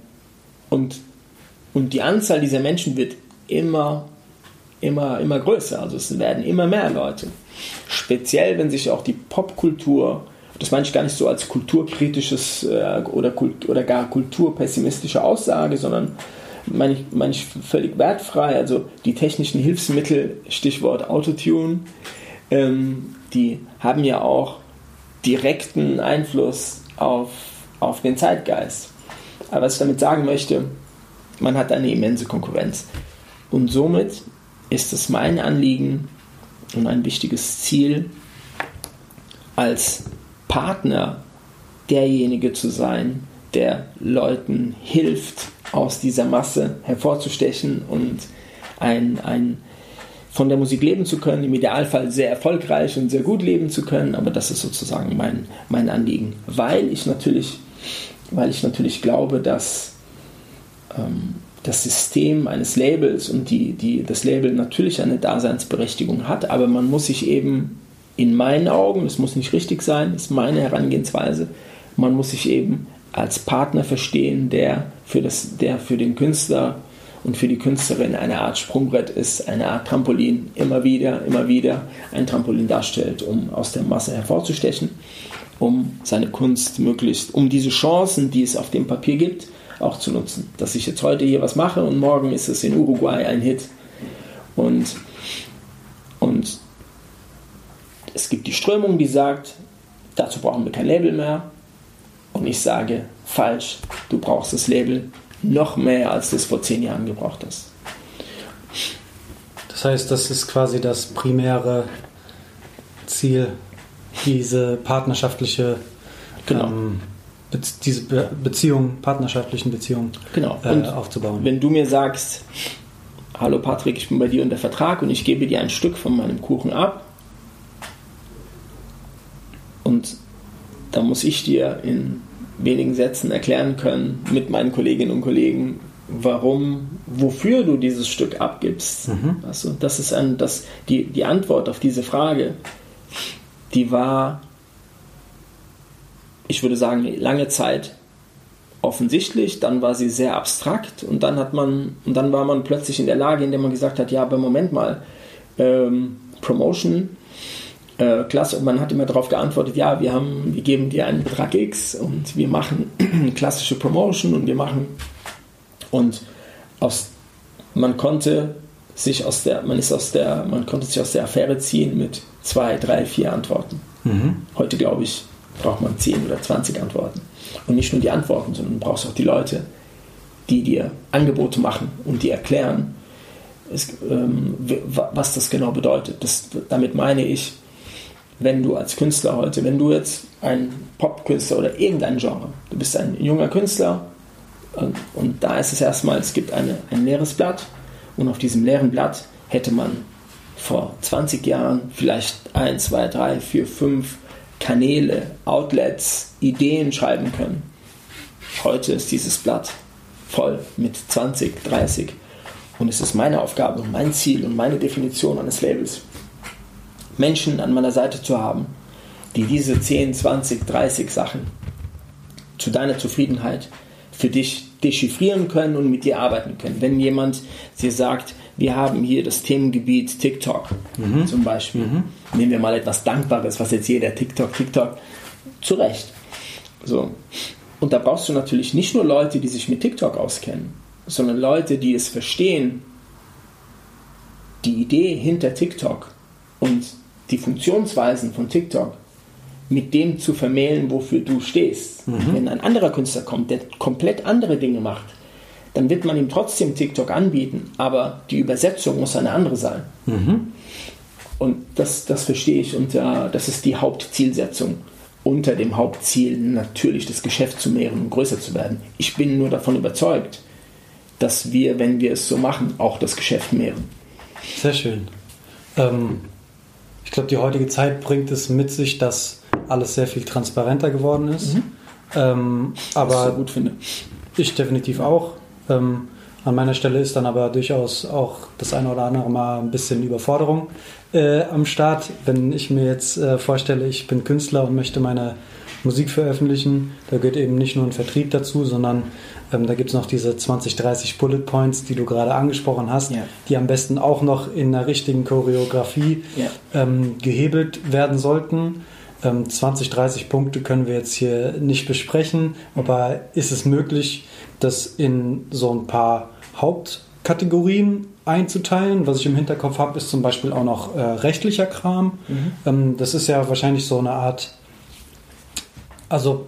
Speaker 3: Und, und die Anzahl dieser Menschen wird immer immer, immer größer. Also es werden immer mehr Leute. Speziell, wenn sich auch die Popkultur, das meine ich gar nicht so als kulturkritisches äh, oder, Kult, oder gar kulturpessimistische Aussage, sondern meine ich, meine ich völlig wertfrei. Also die technischen Hilfsmittel, Stichwort Autotune, ähm, die haben ja auch direkten Einfluss auf, auf den Zeitgeist. Aber was ich damit sagen möchte, man hat eine immense Konkurrenz. Und somit ist es mein Anliegen und ein wichtiges Ziel, als Partner derjenige zu sein, der Leuten hilft, aus dieser Masse hervorzustechen und ein, ein, von der Musik leben zu können, im Idealfall sehr erfolgreich und sehr gut leben zu können, aber das ist sozusagen mein, mein Anliegen, weil ich natürlich, weil ich natürlich glaube, dass ähm, das System eines Labels und die, die, das Label natürlich eine Daseinsberechtigung hat, aber man muss sich eben in meinen Augen, das muss nicht richtig sein, ist meine Herangehensweise, man muss sich eben als Partner verstehen, der für, das, der für den Künstler und für die Künstlerin eine Art Sprungbrett ist, eine Art Trampolin, immer wieder, immer wieder ein Trampolin darstellt, um aus der Masse hervorzustechen, um seine Kunst möglichst, um diese Chancen, die es auf dem Papier gibt, auch zu nutzen. Dass ich jetzt heute hier was mache und morgen ist es in Uruguay ein Hit. Und, und es gibt die Strömung, die sagt, dazu brauchen wir kein Label mehr. Und ich sage, falsch, du brauchst das Label noch mehr, als du es vor zehn Jahren gebraucht hast.
Speaker 1: Das heißt, das ist quasi das primäre Ziel, diese partnerschaftliche genau. ähm, Be diese Be Beziehung, partnerschaftlichen Beziehungen
Speaker 3: genau. äh, aufzubauen. Wenn du mir sagst, hallo Patrick, ich bin bei dir unter Vertrag und ich gebe dir ein Stück von meinem Kuchen ab und da muss ich dir in wenigen Sätzen erklären können mit meinen Kolleginnen und Kollegen, warum, wofür du dieses Stück abgibst. Mhm. Also das ist ein, das, die, die Antwort auf diese Frage, die war ich würde sagen, lange Zeit offensichtlich, dann war sie sehr abstrakt und dann hat man, und dann war man plötzlich in der Lage, in der man gesagt hat, ja, aber Moment mal, ähm, Promotion, äh, klasse, und man hat immer darauf geantwortet, ja, wir haben, wir geben dir einen Betrag X und wir machen klassische Promotion und wir machen und aus, man konnte sich aus der, man ist aus der, man konnte sich aus der Affäre ziehen mit zwei, drei, vier Antworten. Mhm. Heute glaube ich, braucht man 10 oder 20 Antworten. Und nicht nur die Antworten, sondern du brauchst auch die Leute, die dir Angebote machen und die erklären, es, ähm, was das genau bedeutet. Das, damit meine ich, wenn du als Künstler heute, wenn du jetzt ein Popkünstler oder irgendein Genre, du bist ein junger Künstler und, und da ist es erstmal, es gibt eine, ein leeres Blatt und auf diesem leeren Blatt hätte man vor 20 Jahren vielleicht 1, 2, 3, 4, 5 Kanäle, Outlets, Ideen schreiben können. Heute ist dieses Blatt voll mit 20, 30 und es ist meine Aufgabe und mein Ziel und meine Definition eines Labels, Menschen an meiner Seite zu haben, die diese 10, 20, 30 Sachen zu deiner Zufriedenheit für dich dechiffrieren können und mit dir arbeiten können. Wenn jemand dir sagt, wir haben hier das Themengebiet TikTok mhm. zum Beispiel, mhm. nehmen wir mal etwas Dankbares, was jetzt jeder TikTok, TikTok, zu Recht. So. Und da brauchst du natürlich nicht nur Leute, die sich mit TikTok auskennen, sondern Leute, die es verstehen, die Idee hinter TikTok und die Funktionsweisen von TikTok mit dem zu vermählen, wofür du stehst. Mhm. Wenn ein anderer Künstler kommt, der komplett andere Dinge macht, dann wird man ihm trotzdem TikTok anbieten, aber die Übersetzung muss eine andere sein. Mhm. Und das, das verstehe ich und uh, das ist die Hauptzielsetzung. Unter dem Hauptziel natürlich das Geschäft zu mehren und größer zu werden. Ich bin nur davon überzeugt, dass wir, wenn wir es so machen, auch das Geschäft mehren.
Speaker 1: Sehr schön. Ähm, ich glaube, die heutige Zeit bringt es mit sich, dass alles sehr viel transparenter geworden ist. Mhm. Ähm, aber Was ich gut finde. Ich definitiv auch. Ähm, an meiner Stelle ist dann aber durchaus auch das eine oder andere Mal ein bisschen Überforderung äh, am Start. Wenn ich mir jetzt äh, vorstelle, ich bin Künstler und möchte meine Musik veröffentlichen, da gehört eben nicht nur ein Vertrieb dazu, sondern ähm, da gibt es noch diese 20, 30 Bullet Points, die du gerade angesprochen hast, ja. die am besten auch noch in der richtigen Choreografie ja. ähm, gehebelt werden sollten. 20, ähm, 30 Punkte können wir jetzt hier nicht besprechen, aber ist es möglich, das in so ein paar Hauptkategorien einzuteilen? Was ich im Hinterkopf habe, ist zum Beispiel auch noch äh, rechtlicher Kram. Mhm. Ähm, das ist ja wahrscheinlich so eine Art, also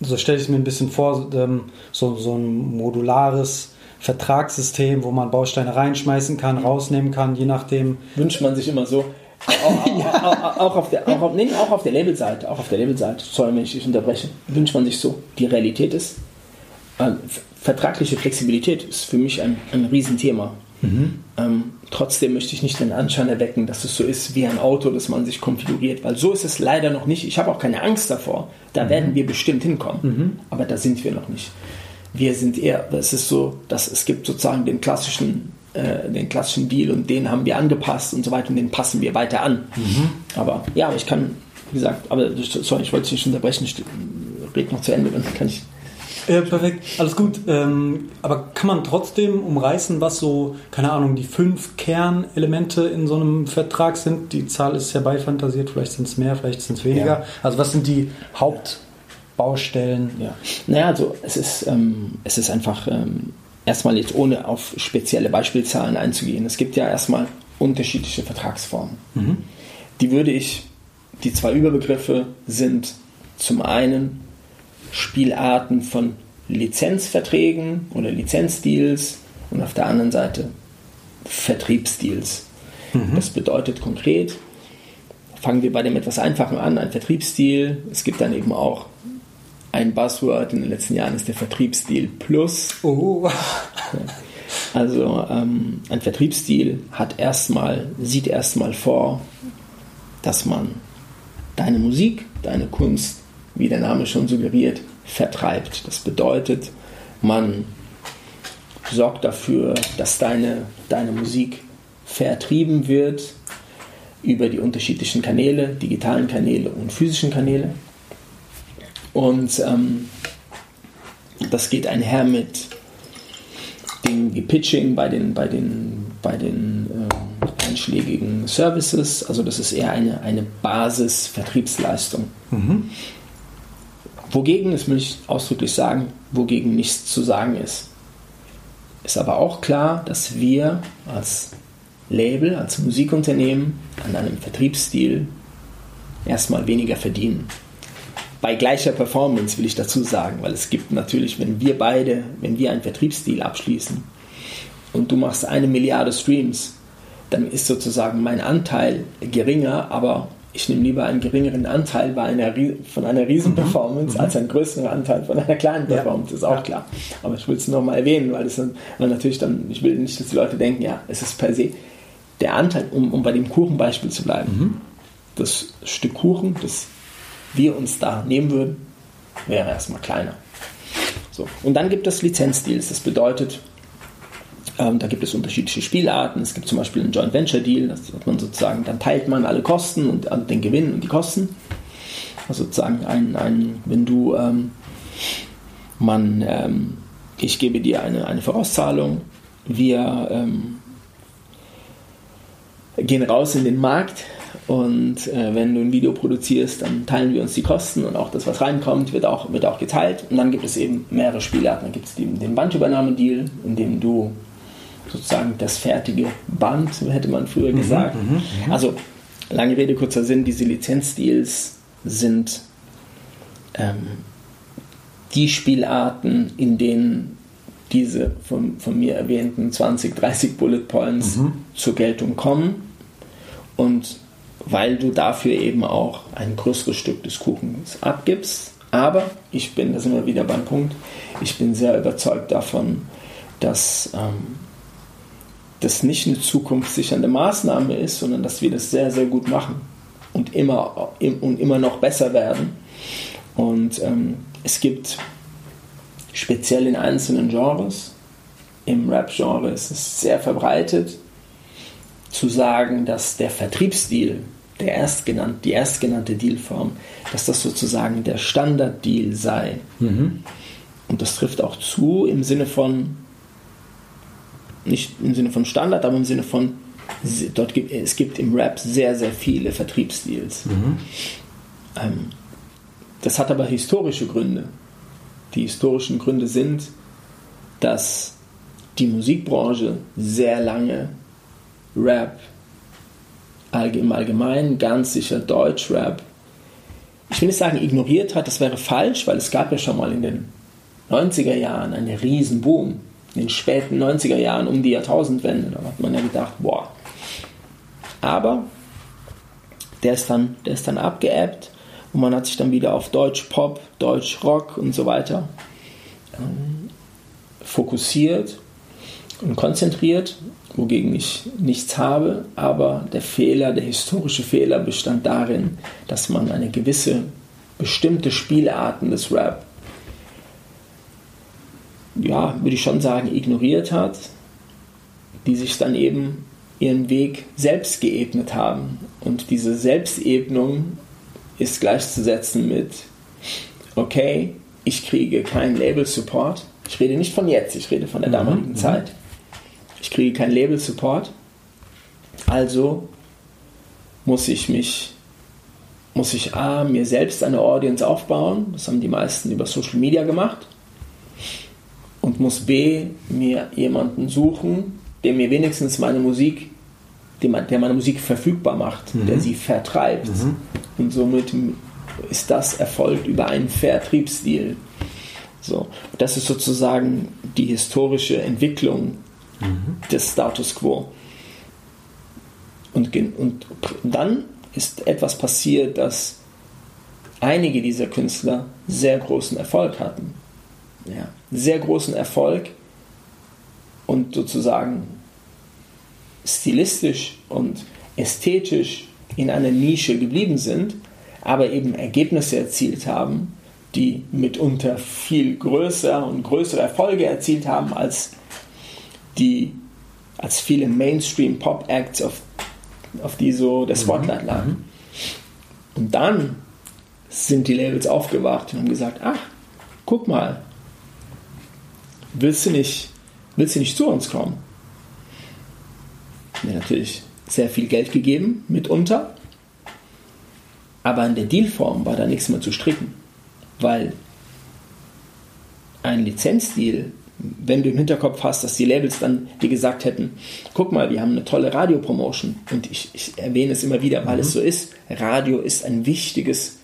Speaker 1: so stelle ich es mir ein bisschen vor, ähm, so, so ein modulares Vertragssystem, wo man Bausteine reinschmeißen kann, rausnehmen kann, je nachdem.
Speaker 3: Wünscht man sich immer so auch, ja. auch, auf der, auch, auf, nee, auch auf der Labelseite, auch auf der Labelseite, sorry, wenn ich dich unterbreche, wünscht man sich so. Die Realität ist, äh, vertragliche Flexibilität ist für mich ein, ein Riesenthema. Mhm. Ähm, trotzdem möchte ich nicht den Anschein erwecken, dass es so ist wie ein Auto, das man sich konfiguriert, weil so ist es leider noch nicht. Ich habe auch keine Angst davor. Da mhm. werden wir bestimmt hinkommen, mhm. aber da sind wir noch nicht. Wir sind eher, es ist so, dass es gibt sozusagen den klassischen äh, den klassischen Deal und den haben wir angepasst und so weiter und den passen wir weiter an. Mhm. Aber ja, ich kann, wie gesagt, aber sorry, ich wollte dich nicht unterbrechen, ich rede noch zu Ende, dann kann ich.
Speaker 1: Ja, perfekt, alles gut. Ähm, aber kann man trotzdem umreißen, was so, keine Ahnung, die fünf Kernelemente in so einem Vertrag sind? Die Zahl ist herbeifantasiert, vielleicht sind es mehr, vielleicht sind es weniger. Ja. Also was sind die Hauptbaustellen?
Speaker 3: Ja. Naja, also es ist, ähm, es ist einfach ähm, erstmal jetzt ohne auf spezielle Beispielzahlen einzugehen, es gibt ja erstmal unterschiedliche Vertragsformen. Mhm. Die würde ich, die zwei Überbegriffe sind zum einen Spielarten von Lizenzverträgen oder Lizenzdeals und auf der anderen Seite Vertriebsdeals. Mhm. Das bedeutet konkret, fangen wir bei dem etwas einfachen an, ein Vertriebsdeal. Es gibt dann eben auch ein Buzzword in den letzten Jahren ist der Vertriebsstil Plus. Oh. Also ähm, ein Vertriebsstil hat erstmal, sieht erstmal vor, dass man deine Musik, deine Kunst, wie der Name schon suggeriert, vertreibt. Das bedeutet, man sorgt dafür, dass deine, deine Musik vertrieben wird über die unterschiedlichen Kanäle, digitalen Kanäle und physischen Kanäle. Und ähm, das geht einher mit dem Pitching bei den, bei den, bei den äh, einschlägigen Services. Also das ist eher eine, eine Basis-Vertriebsleistung. Mhm. Wogegen, das will ich ausdrücklich sagen, wogegen nichts zu sagen ist. Ist aber auch klar, dass wir als Label, als Musikunternehmen an einem Vertriebsstil erstmal weniger verdienen bei gleicher Performance will ich dazu sagen, weil es gibt natürlich, wenn wir beide, wenn wir einen Vertriebsdeal abschließen und du machst eine Milliarde Streams, dann ist sozusagen mein Anteil geringer, aber ich nehme lieber einen geringeren Anteil bei einer, von einer Riesenperformance mhm. als einen größeren Anteil von einer kleinen Performance, ja. ist auch ja. klar. Aber ich will es nochmal erwähnen, weil, es dann, weil natürlich dann, ich will nicht, dass die Leute denken, ja, es ist per se der Anteil, um, um bei dem Kuchenbeispiel zu bleiben, mhm. das Stück Kuchen, das wir uns da nehmen würden, wäre erstmal kleiner. So. Und dann gibt es Lizenzdeals. Das bedeutet, ähm, da gibt es unterschiedliche Spielarten. Es gibt zum Beispiel einen Joint Venture Deal, das hat man sozusagen, dann teilt man alle Kosten und also den Gewinn und die Kosten. Also sozusagen ein, ein wenn du ähm, man, ähm, ich gebe dir eine, eine Vorauszahlung, wir ähm, gehen raus in den Markt, und äh, wenn du ein Video produzierst, dann teilen wir uns die Kosten und auch das, was reinkommt, wird auch, wird auch geteilt. Und dann gibt es eben mehrere Spielarten. Dann gibt es den, den Bandübernahmedeal, in dem du sozusagen das fertige Band, hätte man früher mhm, gesagt. Mhm, mhm, also, lange Rede, kurzer Sinn, diese Lizenzdeals sind ähm, die Spielarten, in denen diese von, von mir erwähnten 20, 30 Bullet Points mhm. zur Geltung kommen. Und weil du dafür eben auch ein größeres Stück des Kuchens abgibst. Aber ich bin, da sind wir wieder beim Punkt, ich bin sehr überzeugt davon, dass ähm, das nicht eine zukunftssichernde Maßnahme ist, sondern dass wir das sehr, sehr gut machen und immer, und immer noch besser werden. Und ähm, es gibt speziell in einzelnen Genres, im Rap-Genre ist es sehr verbreitet, zu sagen, dass der Vertriebsstil der erstgenannte, die erstgenannte Dealform, dass das sozusagen der Standarddeal sei. Mhm. Und das trifft auch zu im Sinne von, nicht im Sinne von Standard, aber im Sinne von, dort gibt, es gibt im Rap sehr, sehr viele Vertriebsdeals. Mhm. Ähm, das hat aber historische Gründe. Die historischen Gründe sind, dass die Musikbranche sehr lange Rap im Allgemeinen ganz sicher Deutschrap, ich will nicht sagen ignoriert hat, das wäre falsch, weil es gab ja schon mal in den 90er Jahren einen riesen Boom. In den späten 90er Jahren um die Jahrtausendwende, da hat man ja gedacht, boah. Aber der ist dann, der dann abgeebbt und man hat sich dann wieder auf Deutsch Pop, Deutsch Rock und so weiter ähm, fokussiert und konzentriert wogegen ich nichts habe, aber der Fehler, der historische Fehler bestand darin, dass man eine gewisse bestimmte Spielarten des Rap, ja, würde ich schon sagen, ignoriert hat, die sich dann eben ihren Weg selbst geebnet haben. Und diese Selbstebnung ist gleichzusetzen mit, okay, ich kriege keinen Label-Support. Ich rede nicht von jetzt, ich rede von der damaligen mhm. Zeit. Ich kriege keinen Label-Support. Also muss ich mich, muss ich A, mir selbst eine Audience aufbauen. Das haben die meisten über Social Media gemacht. Und muss B, mir jemanden suchen, der mir wenigstens meine Musik, der meine Musik verfügbar macht, mhm. der sie vertreibt. Mhm. Und somit ist das erfolgt über einen Vertriebsstil. So, das ist sozusagen die historische Entwicklung des Status quo. Und, und dann ist etwas passiert, dass einige dieser Künstler sehr großen Erfolg hatten. Ja, sehr großen Erfolg und sozusagen stilistisch und ästhetisch in einer Nische geblieben sind, aber eben Ergebnisse erzielt haben, die mitunter viel größer und größere Erfolge erzielt haben als die als viele Mainstream-Pop-Acts, auf, auf die so der mhm. Spotlight lag. Mhm. Und dann sind die Labels aufgewacht und haben gesagt, ach, guck mal, willst du nicht, willst du nicht zu uns kommen? Mir natürlich sehr viel Geld gegeben, mitunter, aber an der Dealform war da nichts mehr zu stricken, weil ein Lizenzdeal wenn du im Hinterkopf hast, dass die Labels dann dir gesagt hätten, guck mal, wir haben eine tolle Radiopromotion und ich, ich erwähne es immer wieder, weil mhm. es so ist, Radio ist ein wichtiges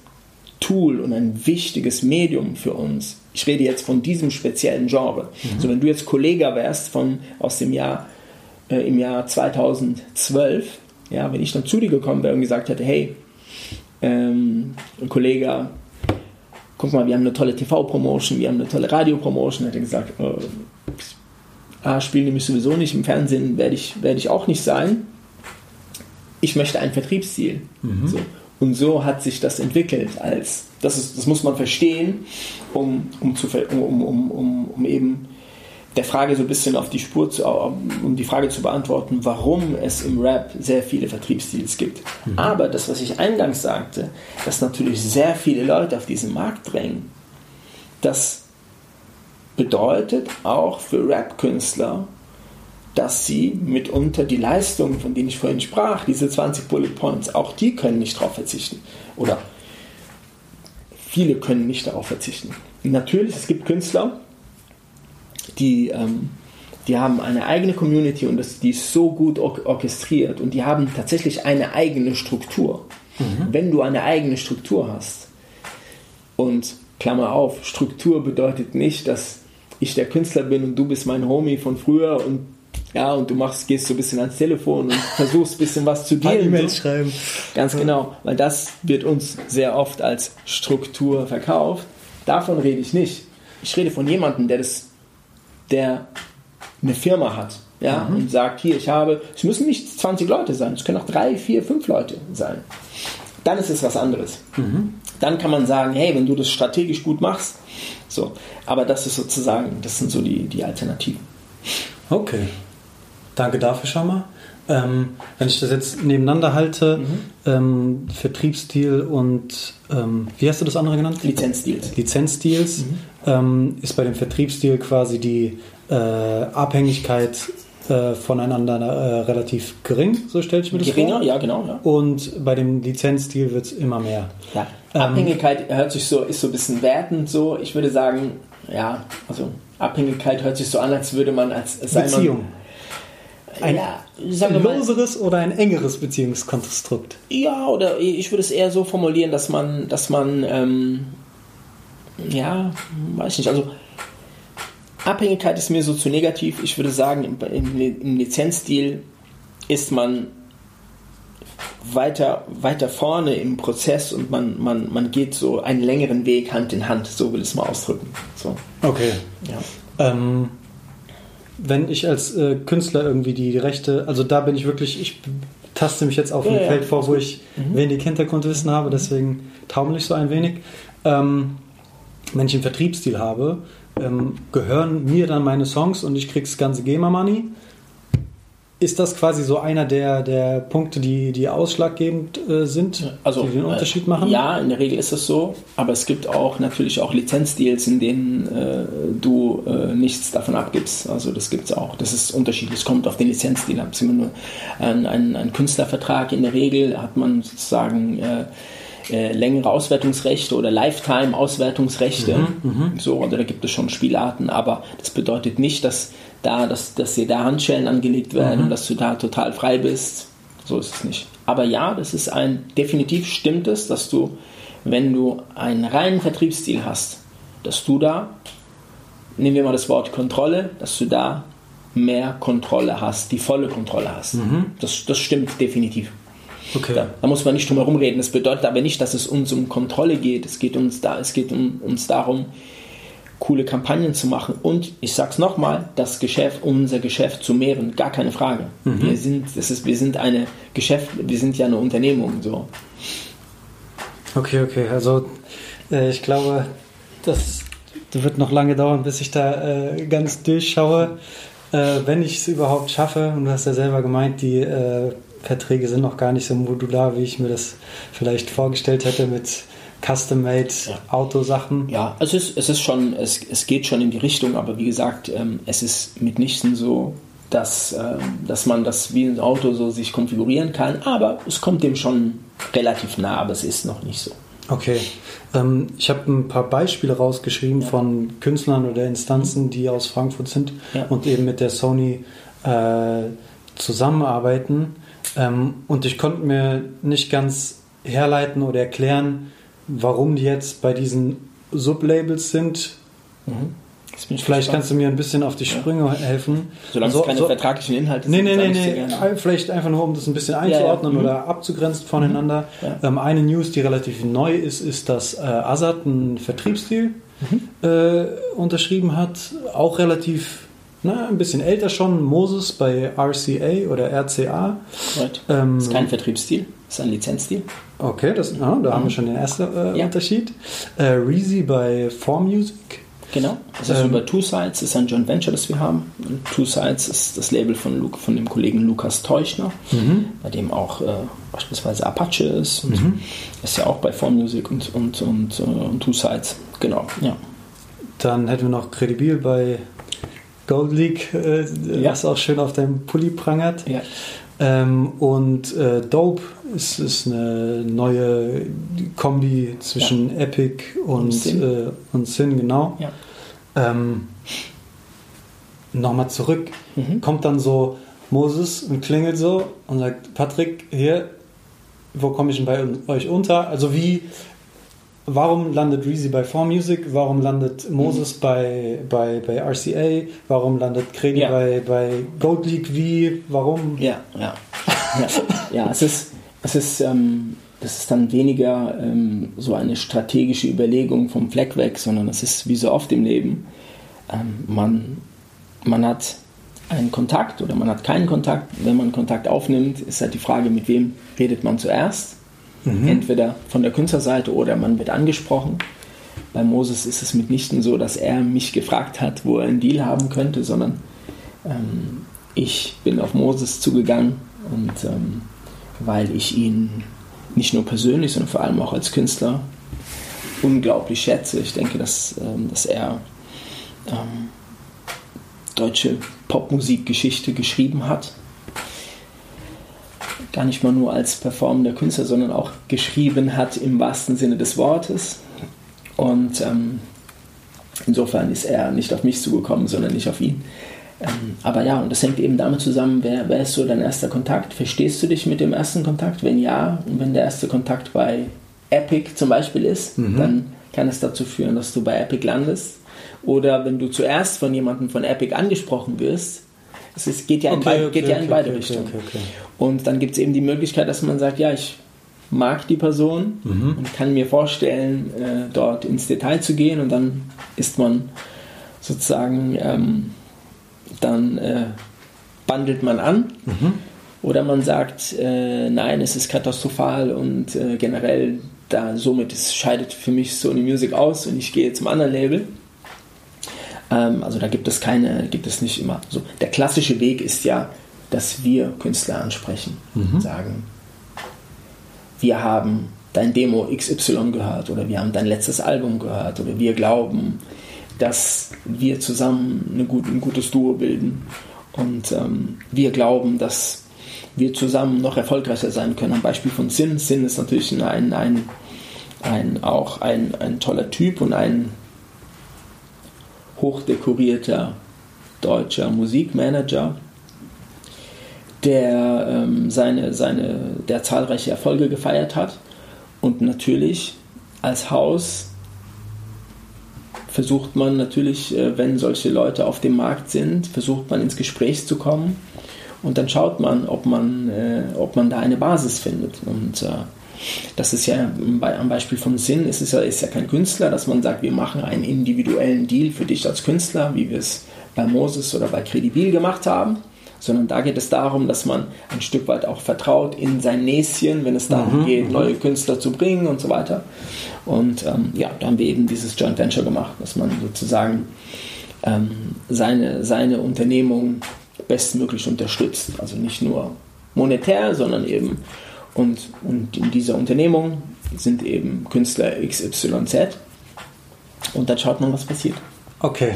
Speaker 3: Tool und ein wichtiges Medium für uns. Ich rede jetzt von diesem speziellen Genre. Mhm. So, wenn du jetzt Kollege wärst von, aus dem Jahr, äh, im Jahr 2012, ja, wenn ich dann zu dir gekommen wäre und gesagt hätte, hey, ähm, Kollege, guck mal, wir haben eine tolle TV-Promotion, wir haben eine tolle Radio-Promotion, hat er gesagt, äh, ah, spielen nämlich sowieso nicht im Fernsehen, werde ich, werd ich auch nicht sein. Ich möchte ein Vertriebsziel.
Speaker 1: Mhm.
Speaker 3: So. Und so hat sich das entwickelt. Als, das, ist, das muss man verstehen, um, um, zu, um, um, um, um eben der Frage so ein bisschen auf die Spur zu, um die Frage zu beantworten, warum es im Rap sehr viele Vertriebsstils gibt. Aber das, was ich eingangs sagte, dass natürlich sehr viele Leute auf diesen Markt drängen, das bedeutet auch für Rap-Künstler, dass sie mitunter die Leistungen, von denen ich vorhin sprach, diese 20 Bullet Points, auch die können nicht darauf verzichten. Oder viele können nicht darauf verzichten. Natürlich, es gibt Künstler, die, ähm, die haben eine eigene Community und das, die ist so gut or orchestriert und die haben tatsächlich eine eigene Struktur. Wenn du eine eigene Struktur hast und Klammer auf, Struktur bedeutet nicht, dass ich der Künstler bin und du bist mein Homie von früher und ja, und du machst, gehst so ein bisschen ans Telefon und versuchst ein bisschen was zu dealen.
Speaker 1: E-Mails
Speaker 3: so.
Speaker 1: schreiben.
Speaker 3: Ganz genau, weil das wird uns sehr oft als Struktur verkauft. Davon rede ich nicht. Ich rede von jemandem, der das, der eine Firma hat, ja, und sagt, hier, ich habe, es müssen nicht 20 Leute sein, es können auch drei, vier, fünf Leute sein. Dann ist es was anderes. Dann kann man sagen, hey, wenn du das strategisch gut machst, so. Aber das ist sozusagen, das sind so die, die Alternativen.
Speaker 1: Okay. Danke dafür schon mal. Ähm, wenn ich das jetzt nebeneinander halte, ähm, Vertriebsstil und ähm, wie hast du das andere genannt?
Speaker 3: Lizenzdeals.
Speaker 1: Lizenzdeals ähm, ist bei dem Vertriebsstil quasi die äh, Abhängigkeit äh, voneinander äh, relativ gering, so stelle ich mir das
Speaker 3: Geringer,
Speaker 1: vor.
Speaker 3: ja, genau, ja.
Speaker 1: Und bei dem Lizenzdeal wird es immer mehr.
Speaker 3: Ja,
Speaker 1: Ähm,
Speaker 3: Abhängigkeit hört sich so, ist so ein bisschen wertend so. Ich würde sagen, ja, also Abhängigkeit hört sich so an, als würde man als als sei
Speaker 1: Beziehung.
Speaker 3: Man,
Speaker 1: Ein
Speaker 3: ja,
Speaker 1: Ein
Speaker 3: mal,
Speaker 1: loseres oder ein engeres Beziehungskonstrukt?
Speaker 3: ja, oder ich würde es eher so formulieren, dass man, dass man, ähm, ja, weiß nicht, also Abhängigkeit ist mir so zu negativ. Ich würde sagen, im, im, Lizenzdeal ist man weiter, weiter vorne im Prozess und man, man, man geht so einen längeren Weg Hand in Hand, so will ich es mal ausdrücken. So,
Speaker 1: Okay.
Speaker 3: ja.
Speaker 1: Ähm, wenn ich als äh, Künstler irgendwie die Rechte, also da bin ich wirklich, ich taste mich jetzt auf
Speaker 3: Ja,
Speaker 1: ein
Speaker 3: ja,
Speaker 1: Feld vor, wo ich wenig Hintergrundwissen habe, deswegen taumel ich so ein wenig. Ähm, wenn ich einen Vertriebsstil habe, ähm, gehören mir dann meine Songs und ich krieg das ganze GEMA-Money. Ist das quasi so einer der, der Punkte, die, die ausschlaggebend äh, sind,
Speaker 3: Also,
Speaker 1: die den
Speaker 3: äh,
Speaker 1: Unterschied machen?
Speaker 3: Ja, in der Regel ist es so, aber es gibt auch natürlich auch Lizenzdeals, in denen äh, du äh, nichts davon abgibst. Also das gibt es auch. Das ist unterschiedlich. Es kommt auf den Lizenzdeal ab. Nur ein, ein, ein Künstlervertrag. In der Regel hat man sozusagen äh, längere Auswertungsrechte oder Lifetime-Auswertungsrechte. So, oder da gibt es schon Spielarten, aber das bedeutet nicht, dass da, dass, dass dir da Handschellen angelegt werden und dass du da total frei bist. So ist es nicht. Aber ja, das ist ein, definitiv stimmt es, dass du, wenn du einen reinen Vertriebsstil hast, dass du da, nehmen wir mal das Wort Kontrolle, dass du da mehr Kontrolle hast, die volle Kontrolle hast. Das, das stimmt definitiv.
Speaker 1: Okay.
Speaker 3: Da, da muss man nicht drum herum reden. Das bedeutet aber nicht, dass es uns um Kontrolle geht. Es geht uns, da, es geht um, uns darum, coole Kampagnen zu machen. Und ich sag's nochmal, das Geschäft, unser Geschäft zu mehren, gar keine Frage. Wir sind, das ist, wir sind eine Geschäft, wir sind ja eine Unternehmung. So.
Speaker 1: Okay, okay. Also äh, ich glaube, das wird noch lange dauern, bis ich da äh, ganz durchschaue. Äh, wenn ich es überhaupt schaffe, und du hast ja selber gemeint, die äh, Verträge sind noch gar nicht so modular, wie ich mir das vielleicht vorgestellt hätte mit Custom-Made Autosachen.
Speaker 3: Ja, also es ist, es ist schon, es, es geht schon in die Richtung, aber wie gesagt, ähm, es ist mitnichten so, dass, ähm, dass man das wie ein Auto so sich konfigurieren kann, aber es kommt dem schon relativ nah, aber es ist noch nicht so.
Speaker 1: Okay. Ähm, ich habe ein paar Beispiele rausgeschrieben von Künstlern oder Instanzen, die aus Frankfurt sind
Speaker 3: Ja.
Speaker 1: und eben mit der Sony äh, zusammenarbeiten. Ähm, und ich konnte mir nicht ganz herleiten oder erklären, warum die jetzt bei diesen Sublabels sind.
Speaker 3: Ich
Speaker 1: Vielleicht
Speaker 3: gespannt.
Speaker 1: kannst du mir ein bisschen auf die Sprünge helfen.
Speaker 3: Solange
Speaker 1: So-
Speaker 3: es keine
Speaker 1: so-
Speaker 3: vertraglichen Inhalte
Speaker 1: Nee,
Speaker 3: sind,
Speaker 1: nee, nee, nee.
Speaker 3: gerne.
Speaker 1: Vielleicht einfach nur, um das ein bisschen einzuordnen
Speaker 3: ja. Mhm.
Speaker 1: oder abzugrenzen voneinander.
Speaker 3: Ja.
Speaker 1: Ähm, eine News, die relativ neu ist, ist, dass äh, Azad einen Vertriebsdeal
Speaker 3: Mhm.
Speaker 1: äh, unterschrieben hat. Auch relativ, na, ein bisschen älter schon. Moses bei RCA oder RCA.
Speaker 3: Right.
Speaker 1: Ähm,
Speaker 3: ist kein Vertriebsstil, ist ein Lizenzstil.
Speaker 1: Okay, das, ah, da haben wir schon den ersten äh,
Speaker 3: Ja.
Speaker 1: Unterschied. Äh, Reezy bei 4Music.
Speaker 3: Genau. Das ist
Speaker 1: Ähm,
Speaker 3: über Two Sides, ist ein Joint Venture, das wir haben. Und Two Sides ist das Label von, Lu von dem Kollegen Lukas Teuchner, bei dem auch äh, beispielsweise Apache ist. Und Ist ja auch bei 4Music und, und, und, äh, und Two Sides. Genau, ja.
Speaker 1: Dann hätten wir noch Credibil bei Gold League, äh,
Speaker 3: Ja.
Speaker 1: was auch schön auf deinem Pulli prangert.
Speaker 3: ja.
Speaker 1: Ähm, und äh, Dope ist, ist eine neue Kombi zwischen Epic und,
Speaker 3: Und Sin.
Speaker 1: Äh, und Sin, genau.
Speaker 3: ja.
Speaker 1: Ähm, Nochmal zurück,
Speaker 3: Mhm.
Speaker 1: kommt dann so Moses und klingelt so und sagt, Patrick, hier, wo komme ich denn bei euch unter? Also wie, warum landet Reezy bei 4Music? Warum landet Moses bei, bei, bei RCA? Warum landet Credi
Speaker 3: Ja.
Speaker 1: bei, bei Gold League? Wie, warum?
Speaker 3: Ja, ja. Ja, ja es ist, es ist, ähm, das ist dann weniger ähm, so eine strategische Überlegung vom Fleck weg, sondern es ist wie so oft im Leben. Ähm, man, man hat einen Kontakt oder man hat keinen Kontakt. Wenn man Kontakt aufnimmt, ist halt die Frage, mit wem redet man zuerst. Entweder von der Künstlerseite oder man wird angesprochen. Bei Moses ist es mitnichten so, dass er mich gefragt hat, wo er einen Deal haben könnte, sondern ähm, ich bin auf Moses zugegangen und ähm, weil ich ihn nicht nur persönlich, sondern vor allem auch als Künstler unglaublich schätze. Ich denke, dass, ähm, dass er ähm, deutsche Popmusikgeschichte geschrieben hat. Gar nicht mal nur als performender Künstler, sondern auch geschrieben hat im wahrsten Sinne des Wortes. Und ähm, insofern ist er nicht auf mich zugekommen, sondern nicht auf ihn. Ähm, aber ja, und das hängt eben damit zusammen, wer, wer ist so dein erster Kontakt? Verstehst du dich mit dem ersten Kontakt? Wenn ja, und wenn der erste Kontakt bei Epic zum Beispiel ist, dann kann es dazu führen, dass du bei Epic landest. Oder wenn du zuerst von jemandem von Epic angesprochen wirst, es ist, geht ja in,
Speaker 1: Okay,
Speaker 3: beid-
Speaker 1: okay,
Speaker 3: geht ja in beide Richtungen. Und dann gibt es eben die Möglichkeit, dass man sagt, ja, ich mag die Person
Speaker 1: Mhm.
Speaker 3: und kann mir vorstellen, äh, dort ins Detail zu gehen und dann ist man sozusagen, ähm, dann äh, bandelt man an
Speaker 1: Mhm.
Speaker 3: oder man sagt, äh, nein, es ist katastrophal und äh, generell da somit ist, scheidet für mich Sony Music aus und ich gehe zum anderen Label. Ähm, also da gibt es keine, gibt es nicht immer. So, der klassische Weg ist ja, dass wir Künstler ansprechen und sagen, wir haben dein Demo XY gehört oder wir haben dein letztes Album gehört oder wir glauben, dass wir zusammen eine gut, ein gutes Duo bilden und ähm, wir glauben, dass wir zusammen noch erfolgreicher sein können. Am Beispiel von Sin. Sin ist natürlich ein, ein, ein, auch ein, ein toller Typ und ein hochdekorierter deutscher Musikmanager, der ähm, seine, seine, der zahlreiche Erfolge gefeiert hat und natürlich als Haus versucht man natürlich, äh, wenn solche Leute auf dem Markt sind, versucht man ins Gespräch zu kommen und dann schaut man, ob man, äh, ob man da eine Basis findet. Und äh, das ist ja am Beispiel von Sinn, ist es ja, ist ja kein Künstler, dass man sagt, wir machen einen individuellen Deal für dich als Künstler, wie wir es bei Moses oder bei Credibil gemacht haben, sondern da geht es darum, dass man ein Stück weit auch vertraut in sein Näschen, wenn es darum geht, neue Künstler zu bringen und so weiter. Und ähm, ja, da haben wir eben dieses Joint Venture gemacht, dass man sozusagen ähm, seine, seine Unternehmung bestmöglich unterstützt. Also nicht nur monetär, sondern eben und, und in dieser Unternehmung sind eben Künstler XYZ und dann schaut man, was passiert.
Speaker 1: Okay,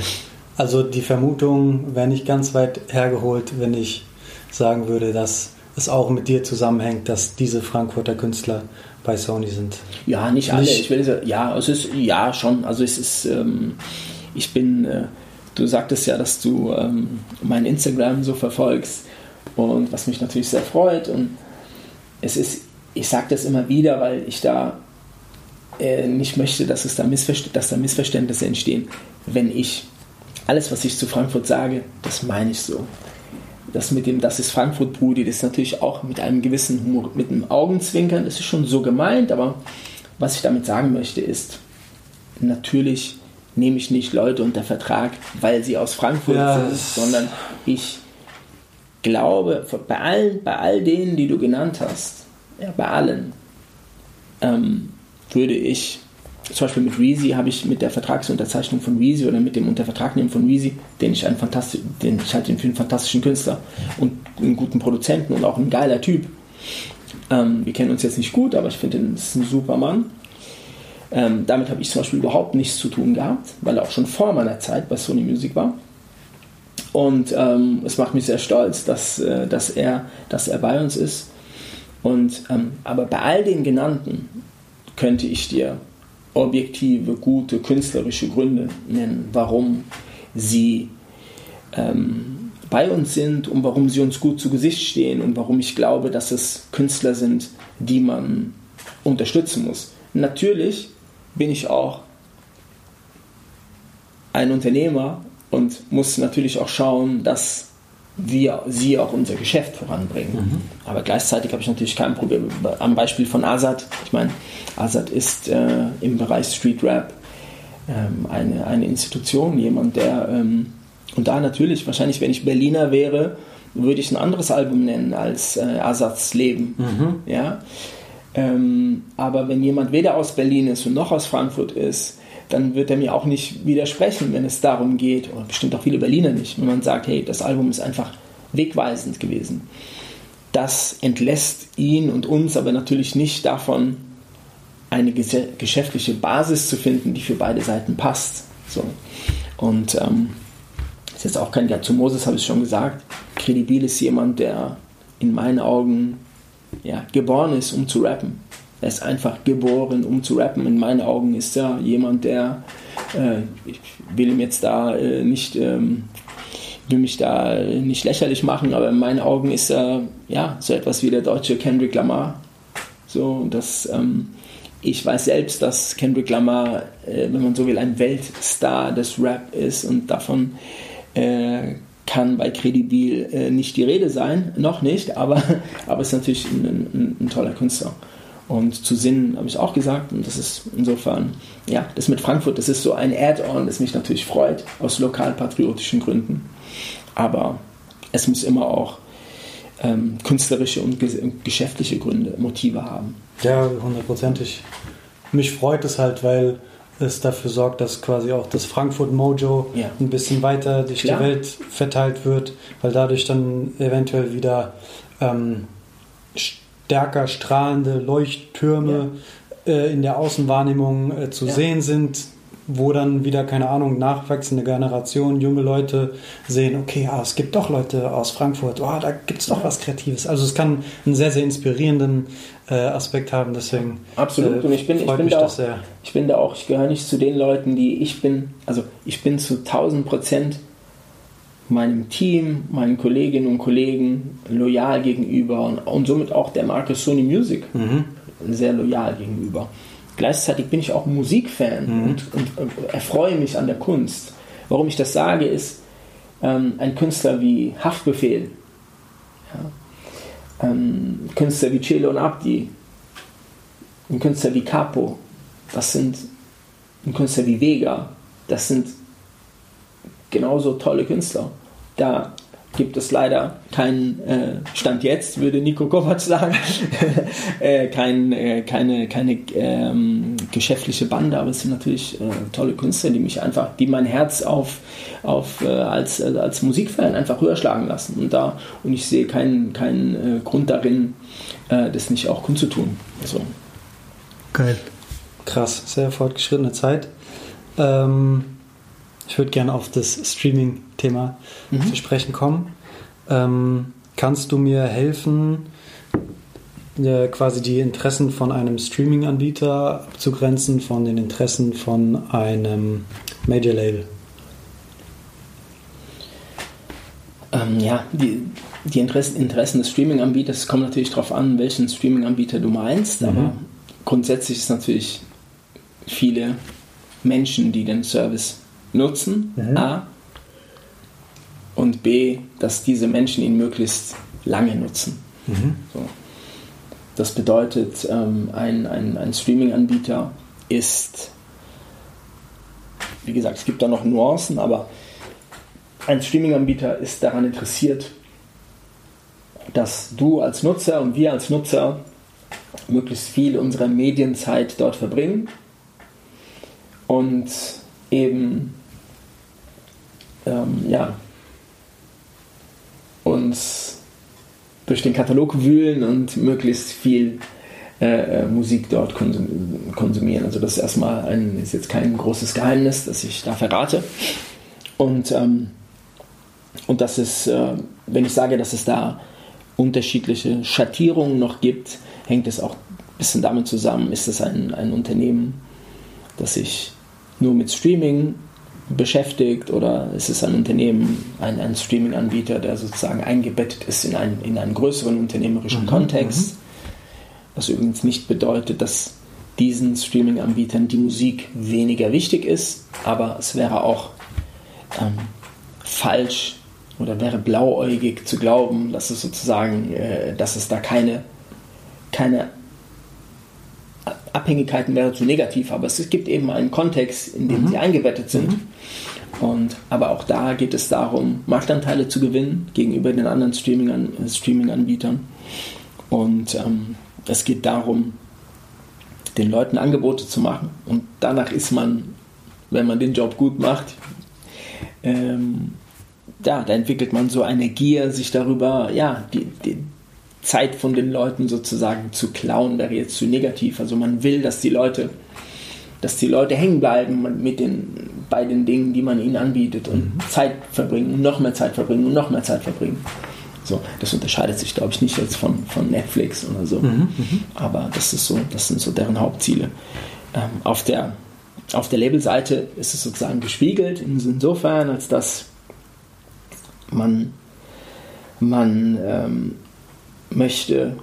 Speaker 1: also die Vermutung wäre nicht ganz weit hergeholt, wenn ich sagen würde, dass es auch mit dir zusammenhängt, dass diese Frankfurter Künstler bei Sony sind.
Speaker 3: Ja, nicht alle.
Speaker 1: Nicht-
Speaker 3: Ich will sagen, ja, es ist ja schon. Also es ist, ähm, ich bin, äh, du sagtest ja, dass du ähm, mein Instagram so verfolgst und was mich natürlich sehr freut und es ist, ich sage das immer wieder, weil ich da äh, nicht möchte, dass es da, Missverst dass da Missverständnisse entstehen. Wenn ich alles, was ich zu Frankfurt sage, das meine ich so. Das mit dem, das ist Frankfurt, Brudi, das ist natürlich auch mit einem gewissen Humor, mit einem Augenzwinkern, das ist schon so gemeint, aber was ich damit sagen möchte ist, natürlich nehme ich nicht Leute unter Vertrag, weil sie aus Frankfurt
Speaker 1: Ja,
Speaker 3: sind, sondern ich glaube, bei allen, bei all denen, die du genannt hast, ja, bei allen, ähm, würde ich, zum Beispiel mit Reezy habe ich mit der Vertragsunterzeichnung von Reezy oder mit dem Untervertragnehmen von Reezy, den ich einen den ich halte für einen fantastischen Künstler und einen guten Produzenten und auch ein geiler Typ. Ähm, wir kennen uns jetzt nicht gut, aber ich finde, ihn ist ein super Mann. Ähm, damit habe ich zum Beispiel überhaupt nichts zu tun gehabt, weil er auch schon vor meiner Zeit bei Sony Music war. Und ähm, es macht mich sehr stolz, dass, äh, dass, er, dass er bei uns ist. Und, ähm, aber bei all den genannten könnte ich dir objektive, gute, künstlerische Gründe nennen, warum sie ähm, bei uns sind und warum sie uns gut zu Gesicht stehen und warum ich glaube, dass es Künstler sind, die man unterstützen muss. Natürlich bin ich auch ein Unternehmer und muss natürlich auch schauen, dass wir sie auch unser Geschäft voranbringen. Aber gleichzeitig habe ich natürlich kein Problem. Am Beispiel von Azad, ich meine, Azad ist äh, im Bereich Street Rap ähm, eine, eine Institution, jemand, der, ähm, und da natürlich, wahrscheinlich, wenn ich Berliner wäre, würde ich ein anderes Album nennen als äh, Azads Leben. Ja? Ähm, aber wenn jemand weder aus Berlin ist und noch aus Frankfurt ist, dann wird er mir auch nicht widersprechen, wenn es darum geht, oder bestimmt auch viele Berliner nicht, wenn man sagt, hey, das Album ist einfach wegweisend gewesen. Das entlässt ihn und uns aber natürlich nicht davon, eine geschäftliche Basis zu finden, die für beide Seiten passt. So. Und ähm, ist jetzt auch kein, ja, zu Moses habe ich schon gesagt, Credibil ist jemand, der in meinen Augen ja, geboren ist, um zu rappen. Er ist einfach geboren, um zu rappen. In meinen Augen ist er jemand, der, äh, ich will ihm jetzt da äh, nicht, ähm, will mich da nicht lächerlich machen, aber in meinen Augen ist er ja so etwas wie der deutsche Kendrick Lamar. So, dass ähm, ich weiß selbst, dass Kendrick Lamar, äh, wenn man so will, ein Weltstar des Rap ist und davon äh, kann bei Credibil äh, nicht die Rede sein, noch nicht, aber, aber ist natürlich ein, ein, ein toller Künstler. Und zu Sinn habe ich auch gesagt, und das ist insofern, ja, das mit Frankfurt, das ist so ein Add-on, das mich natürlich freut, aus lokalpatriotischen Gründen. Aber es muss immer auch ähm, künstlerische und ges geschäftliche Gründe, Motive haben.
Speaker 1: Ja, hundertprozentig. Mich freut es halt, weil es dafür sorgt, dass quasi auch das Frankfurt Mojo
Speaker 3: Ja.
Speaker 1: ein bisschen weiter durch
Speaker 3: Klar.
Speaker 1: die Welt verteilt wird, weil dadurch dann eventuell wieder ähm, stärker strahlende Leuchttürme äh, in der Außenwahrnehmung äh, zu
Speaker 3: Ja.
Speaker 1: sehen sind, wo dann wieder, keine Ahnung, nachwachsende Generationen, junge Leute sehen, okay, ah, es gibt doch Leute aus Frankfurt, oh, da gibt es doch was Kreatives. Also es kann einen sehr, sehr inspirierenden äh, Aspekt haben, deswegen
Speaker 3: Absolut.
Speaker 1: äh,
Speaker 3: Und ich bin, ich bin
Speaker 1: mich
Speaker 3: da
Speaker 1: das
Speaker 3: auch,
Speaker 1: sehr.
Speaker 3: ich bin da auch, ich gehöre nicht zu den Leuten, die ich bin, also ich bin zu 1000 Prozent meinem Team, meinen Kolleginnen und Kollegen loyal gegenüber und, und somit auch der Marke Sony Music sehr loyal gegenüber. Gleichzeitig bin ich auch Musikfan und, und, und erfreue mich an der Kunst. Warum ich das sage, ist ähm, ein Künstler wie Haftbefehl, ja, ähm, Künstler wie Celo und Abdi, ein Künstler wie Capo, das sind ein Künstler wie Vega, das sind genauso tolle Künstler. Da gibt es leider keinen äh, Stand jetzt, würde Nico Kovac sagen, äh, kein, äh, keine, keine ähm, geschäftliche Bande, aber es sind natürlich äh, tolle Künstler, die mich einfach, die mein Herz auf, auf äh, als, äh, als Musikfan einfach höher schlagen lassen. Und da und ich sehe keinen, keinen äh, Grund darin, äh, das nicht auch kundzutun. Also,
Speaker 1: Geil. Krass, sehr fortgeschrittene Zeit. Ähm, ich würde gerne auf das Streaming-Thema zu sprechen kommen. Ähm, kannst du mir helfen, äh, quasi die Interessen von einem Streaming-Anbieter abzugrenzen von den Interessen von einem Major-Label?
Speaker 3: Ähm, ja, die, die Interessen, Interessen des Streaming-Anbieters kommen natürlich darauf an, welchen Streaming-Anbieter du meinst, aber grundsätzlich ist natürlich viele Menschen, die den Service nutzen, A, und B, dass diese Menschen ihn möglichst lange nutzen. So. Das bedeutet, ähm, ein, ein, ein Streaming-Anbieter ist, wie gesagt, es gibt da noch Nuancen, aber ein Streaming-Anbieter ist daran interessiert, dass du als Nutzer und wir als Nutzer möglichst viel unserer Medienzeit dort verbringen und eben ähm, ja, uns durch den Katalog wühlen und möglichst viel äh, äh, Musik dort konsum konsumieren. Also das ist erstmal ein, ist jetzt kein großes Geheimnis, das ich da verrate. Und, ähm, und das ist, äh, wenn ich sage, dass es da unterschiedliche Schattierungen noch gibt, hängt es auch ein bisschen damit zusammen, ist es ein, ein Unternehmen, das sich nur mit Streaming beschäftigt oder ist es ein Unternehmen, ein, ein Streaming-Anbieter, der sozusagen eingebettet ist in, ein, in einen größeren unternehmerischen mhm, Kontext, mhm. was übrigens nicht bedeutet, dass diesen Streaming-Anbietern die Musik weniger wichtig ist, aber es wäre auch ähm, falsch oder wäre blauäugig zu glauben, dass es sozusagen, äh, dass es da keine, keine Abhängigkeiten wäre zu negativ, aber es gibt eben einen Kontext, in dem mhm. sie eingebettet sind. Mhm. Und, aber auch da geht es darum, Marktanteile zu gewinnen gegenüber den anderen Streaming-Anbietern. Streaming und ähm, es geht darum, den Leuten Angebote zu machen. Und danach ist man, wenn man den Job gut macht, ähm, ja, da entwickelt man so eine Gier, sich darüber, ja, die, die, Zeit von den Leuten sozusagen zu klauen, wäre jetzt zu negativ. Also man will, dass die Leute, dass die Leute hängen bleiben mit den, bei den Dingen, die man ihnen anbietet und mhm. Zeit verbringen und noch mehr Zeit verbringen und noch mehr Zeit verbringen. So, das unterscheidet sich, glaube ich, nicht jetzt von, von Netflix oder so. Mhm, mhm. Aber das ist so, das sind so deren Hauptziele. Ähm, auf der, auf der Labelseite ist es sozusagen gespiegelt, insofern, als dass man, man ähm, möchte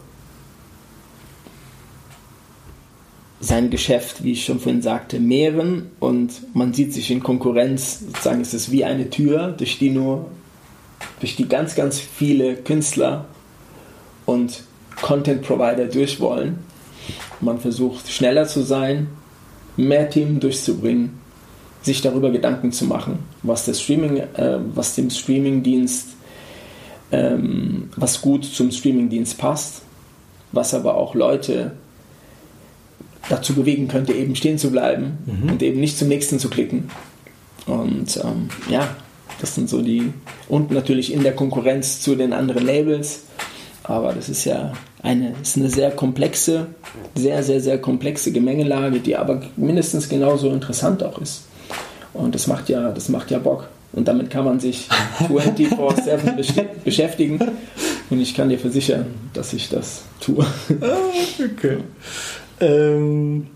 Speaker 3: sein Geschäft, wie ich schon vorhin sagte, mehren und man sieht sich in Konkurrenz, sozusagen ist es wie eine Tür, durch die nur, durch die ganz, ganz viele Künstler und Content Provider durch wollen. Man versucht schneller zu sein, mehr Themen durchzubringen, sich darüber Gedanken zu machen, was, der Streaming, äh, was dem Streamingdienst ähm, was gut zum Streamingdienst passt, was aber auch Leute dazu bewegen könnte, eben stehen zu bleiben mhm. und eben nicht zum nächsten zu klicken. Und ähm, ja, das sind so die, und natürlich in der Konkurrenz zu den anderen Labels. Aber das ist ja eine, ist eine sehr komplexe, sehr, sehr, sehr komplexe Gemengelage, die aber mindestens genauso interessant auch ist. Und das macht ja, das macht ja Bock. Und damit kann man sich 24-7 beschäftigen. Und ich kann dir versichern, dass ich das tue.
Speaker 1: Ah, okay. Ähm,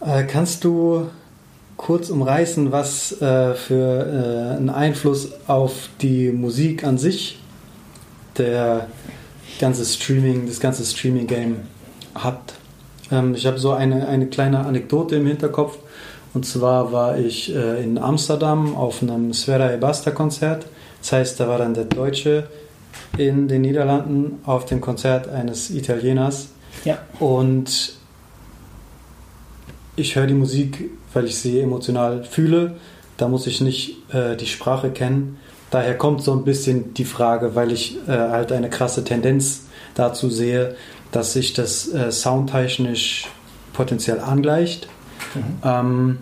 Speaker 1: äh, kannst du kurz umreißen, was äh, für äh, einen Einfluss auf die Musik an sich der ganze Streaming, das ganze Streaming-Game hat? Ähm, ich habe so eine, eine kleine Anekdote im Hinterkopf. Und zwar war ich äh, in Amsterdam auf einem Sfera Ebasta Konzert. Das heißt, da war dann der Deutsche in den Niederlanden auf dem Konzert eines Italieners.
Speaker 3: Ja.
Speaker 1: Und ich höre die Musik, weil ich sie emotional fühle. Da muss ich nicht äh, die Sprache kennen. Daher kommt so ein bisschen die Frage, weil ich äh, halt eine krasse Tendenz dazu sehe, dass sich das äh, soundtechnisch potenziell angleicht Mhm. Ähm,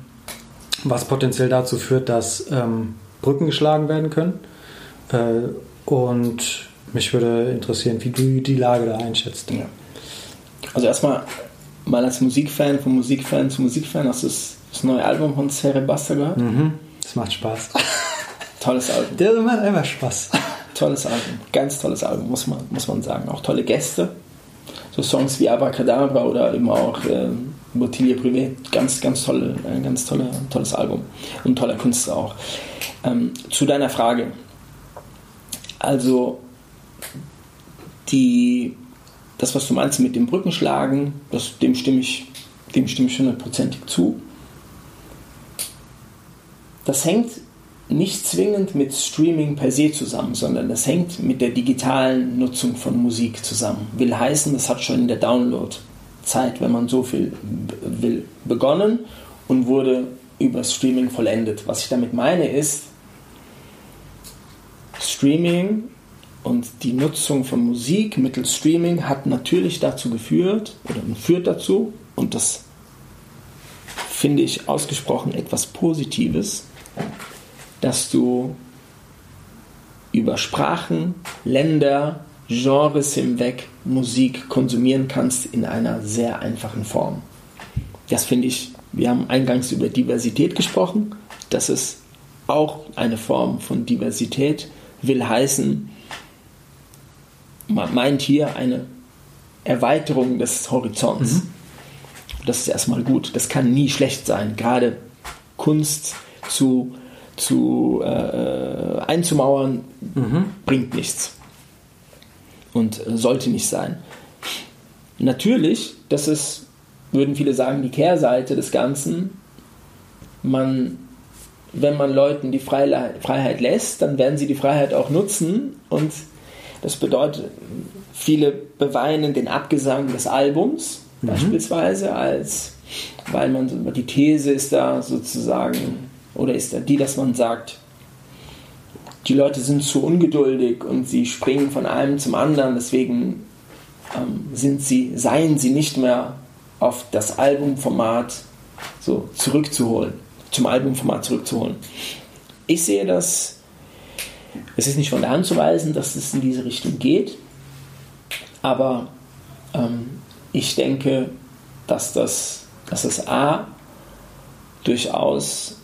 Speaker 1: was potenziell dazu führt, dass ähm, Brücken geschlagen werden können. Äh, und mich würde interessieren, wie du die Lage da einschätzt. Ja.
Speaker 3: Also erstmal mal als Musikfan, von Musikfan zu Musikfan, hast du das, das neue Album von Serre Basta gehört?
Speaker 1: Mhm. Das macht Spaß.
Speaker 3: Tolles Album.
Speaker 1: Der macht einfach Spaß.
Speaker 3: Tolles Album, ganz tolles Album, muss man, muss man sagen. Auch tolle Gäste. So Songs wie Abracadabra oder eben auch äh, Bottilie Privé, ganz, ganz tolle, ein ganz tolle, tolles Album und toller Künstler auch. Ähm, zu deiner Frage. Also, die, das, was du meinst mit dem Brückenschlagen, das, dem stimme ich, dem stimme ich hundertprozentig zu. Das hängt nicht zwingend mit Streaming per se zusammen, sondern das hängt mit der digitalen Nutzung von Musik zusammen. Will heißen, das hat schon in der Download-Zeit, wenn man so viel will, begonnen und wurde über Streaming vollendet. Was ich damit meine ist, Streaming und die Nutzung von Musik mittels Streaming hat natürlich dazu geführt oder führt dazu, und das finde ich ausgesprochen etwas Positives, dass du über Sprachen, Länder, Genres hinweg Musik konsumieren kannst in einer sehr einfachen Form. Das finde ich, wir haben eingangs über Diversität gesprochen. Das ist auch eine Form von Diversität, will heißen, man meint hier eine Erweiterung des Horizonts. Mhm. Das ist erstmal gut. Das kann nie schlecht sein. Gerade Kunst zu zu äh, einzumauern, mhm. bringt nichts. Und sollte nicht sein. Natürlich, das ist, würden viele sagen, die Kehrseite des Ganzen. Man, wenn man Leuten die Freiheit, lässt, dann werden sie die Freiheit auch nutzen. Und das bedeutet, viele beweinen den Abgesang des Albums mhm. beispielsweise, als weil man die These ist da sozusagen oder ist die, dass man sagt, die Leute sind zu ungeduldig und sie springen von einem zum anderen, deswegen ähm, sind sie, seien sie nicht mehr auf das Albumformat so zurückzuholen, zum Albumformat zurückzuholen. Ich sehe das, es ist nicht von der Hand zu weisen, dass es in diese Richtung geht, aber ähm, ich denke, dass das, dass das A durchaus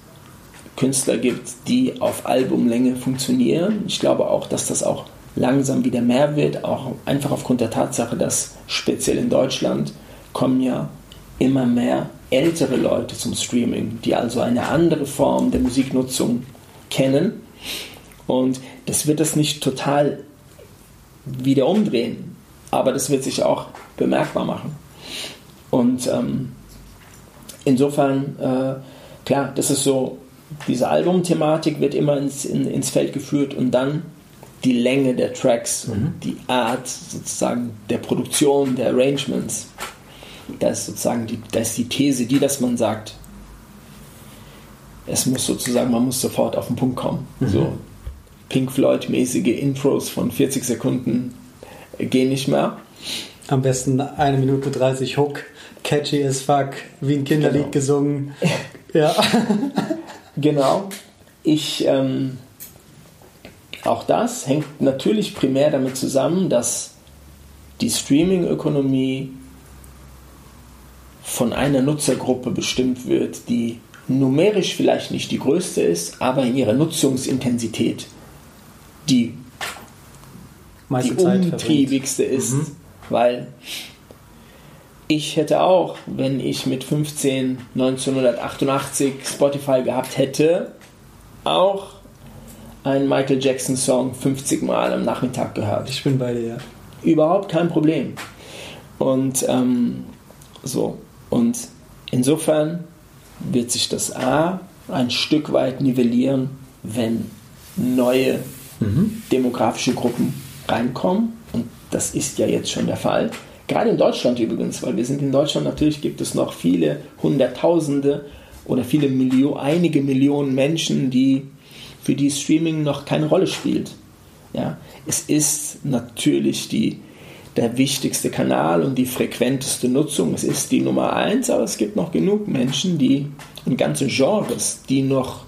Speaker 3: Künstler gibt, die auf Albumlänge funktionieren. Ich glaube auch, dass das auch langsam wieder mehr wird, auch einfach aufgrund der Tatsache, dass speziell in Deutschland kommen ja immer mehr ältere Leute zum Streaming, die also eine andere Form der Musiknutzung kennen. Und das wird das nicht total wieder umdrehen, aber das wird sich auch bemerkbar machen. Und ähm, insofern, äh, klar, das ist so diese Albumthematik wird immer ins, in, ins Feld geführt und dann die Länge der Tracks und mhm. die Art sozusagen der Produktion, der Arrangements. Das ist sozusagen die, das ist die These, die, dass man sagt, es muss sozusagen, man muss sofort auf den Punkt kommen. Mhm. So Pink Floyd-mäßige Intros von 40 Sekunden gehen nicht mehr.
Speaker 1: Am besten eine Minute 30 Hook, catchy as fuck, wie ein Kinderlied genau. gesungen. Ja.
Speaker 3: Genau. Ich, ähm, auch das hängt natürlich primär damit zusammen, dass die Streaming-Ökonomie von einer Nutzergruppe bestimmt wird, die numerisch vielleicht nicht die größte ist, aber in ihrer Nutzungsintensität die, die umtriebigste ist. Mhm. Weil ich hätte auch, wenn ich mit 15 1988 Spotify gehabt hätte, auch einen Michael Jackson Song 50 Mal am Nachmittag gehört.
Speaker 1: Ich bin bei dir, ja.
Speaker 3: Überhaupt kein Problem. Und ähm, so. Und insofern wird sich das A ein Stück weit nivellieren, wenn neue mhm. demografische Gruppen reinkommen. Und das ist ja jetzt schon der Fall. Gerade in Deutschland übrigens, weil wir sind in Deutschland, natürlich gibt es noch viele Hunderttausende oder viele Millionen, einige Millionen Menschen, die für die Streaming noch keine Rolle spielt. Ja, es ist natürlich die, der wichtigste Kanal und die frequenteste Nutzung. Es ist die Nummer eins, aber es gibt noch genug Menschen, die und ganze Genres, die noch,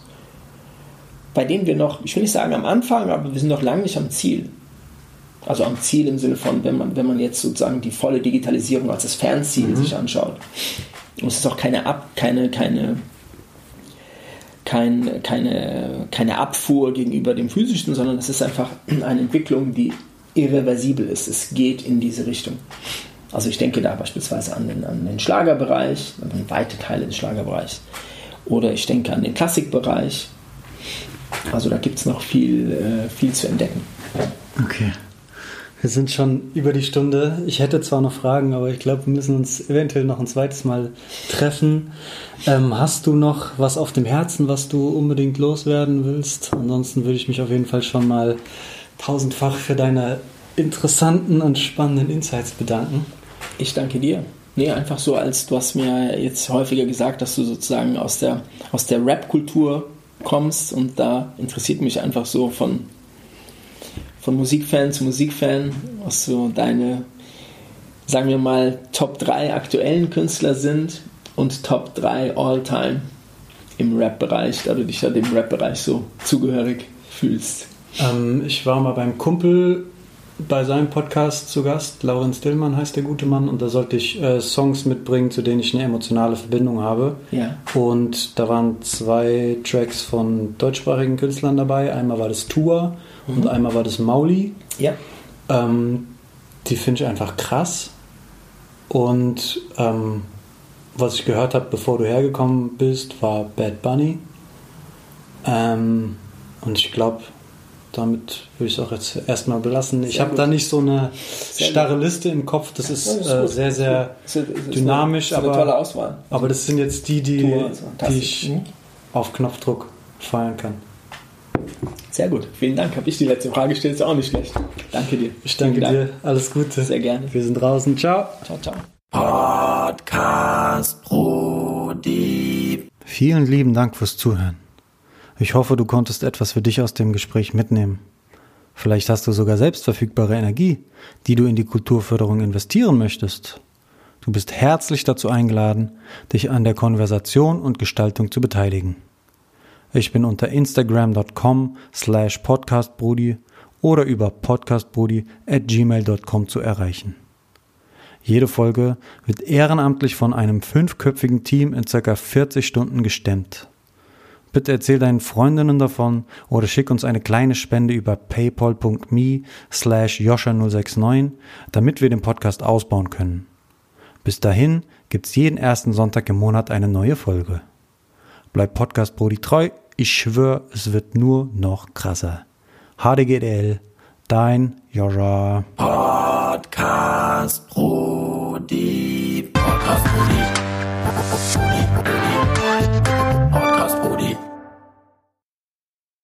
Speaker 3: bei denen wir noch, ich will nicht sagen am Anfang, aber wir sind noch lange nicht am Ziel. Also am Ziel im Sinne von, wenn man, wenn man jetzt sozusagen die volle Digitalisierung als das Fernziel mhm. sich anschaut. Und es ist auch keine, Ab, keine, keine, kein, keine, keine Abfuhr gegenüber dem Physischen, sondern es ist einfach eine Entwicklung, die irreversibel ist. Es geht in diese Richtung. Also ich denke da beispielsweise an den, an den Schlagerbereich, an weite Teile des Schlagerbereichs. Oder ich denke an den Klassikbereich. Also da gibt es noch viel, äh, viel zu entdecken.
Speaker 5: Okay.
Speaker 1: Wir sind schon über die Stunde. Ich hätte zwar noch Fragen, aber ich glaube, wir müssen uns eventuell noch ein zweites Mal treffen. Ähm, hast du noch was auf dem Herzen, was du unbedingt loswerden willst? Ansonsten würde ich mich auf jeden Fall schon mal tausendfach für deine interessanten und spannenden Insights bedanken.
Speaker 3: Ich danke dir. Nee, einfach so, als du hast mir jetzt häufiger gesagt, dass du sozusagen aus der, aus der Rap-Kultur kommst und da interessiert mich einfach so von von Musikfan zu Musikfan, was so deine, sagen wir mal, Top 3 aktuellen Künstler sind und Top 3 All-Time im Rap-Bereich, da du dich ja dem Rap-Bereich so zugehörig fühlst.
Speaker 1: Ähm, ich war mal beim Kumpel bei seinem Podcast zu Gast. Laurenz Dillmann heißt der gute Mann. Und da sollte ich äh, Songs mitbringen, zu denen ich eine emotionale Verbindung habe.
Speaker 3: Ja.
Speaker 1: Und da waren zwei Tracks von deutschsprachigen Künstlern dabei. Einmal war das Tour und einmal war das Mauli.
Speaker 3: Ja.
Speaker 1: Ähm, die finde ich einfach krass. Und ähm, was ich gehört habe, bevor du hergekommen bist, war Bad Bunny. Ähm, und ich glaube, damit würde ich es auch jetzt erstmal belassen. Ich habe da nicht so eine
Speaker 3: Sehr
Speaker 1: starre Liste im Kopf. Das ist,
Speaker 3: das ist
Speaker 1: äh, sehr, sehr
Speaker 3: Das ist- das ist
Speaker 1: dynamisch,
Speaker 3: eine, das ist
Speaker 1: aber,
Speaker 3: eine tolle Auswahl.
Speaker 1: aber das sind jetzt die, die, die ich
Speaker 3: Mhm.
Speaker 1: auf Knopfdruck feiern kann.
Speaker 3: Sehr gut. Vielen Dank. Habe ich die letzte Frage gestellt? Ist auch nicht schlecht. Danke dir.
Speaker 1: Ich danke
Speaker 3: Dank.
Speaker 1: dir. Alles Gute.
Speaker 3: Sehr gerne.
Speaker 1: Wir sind draußen. Ciao.
Speaker 3: Ciao, ciao.
Speaker 2: Podcast Brody.
Speaker 5: Vielen lieben Dank fürs Zuhören. Ich hoffe, du konntest etwas für dich aus dem Gespräch mitnehmen. Vielleicht hast du sogar selbst verfügbare Energie, die du in die Kulturförderung investieren möchtest. Du bist herzlich dazu eingeladen, dich an der Konversation und Gestaltung zu beteiligen. Ich bin unter instagram.com slash podcastbrudi oder über podcastbrudi at gmail.com zu erreichen. Jede Folge wird ehrenamtlich von einem fünfköpfigen Team in ca. 40 Stunden gestemmt. Bitte erzähl deinen Freundinnen davon oder schick uns eine kleine Spende über paypal.me slash joscha069, damit wir den Podcast ausbauen können. Bis dahin gibt's jeden ersten Sonntag im Monat eine neue Folge. Bleib Podcast Brody treu. Ich schwöre, es wird nur noch krasser. HDGDL, dein Jorja. Podcast Brody. Podcast Brody.
Speaker 2: Podcast Brody.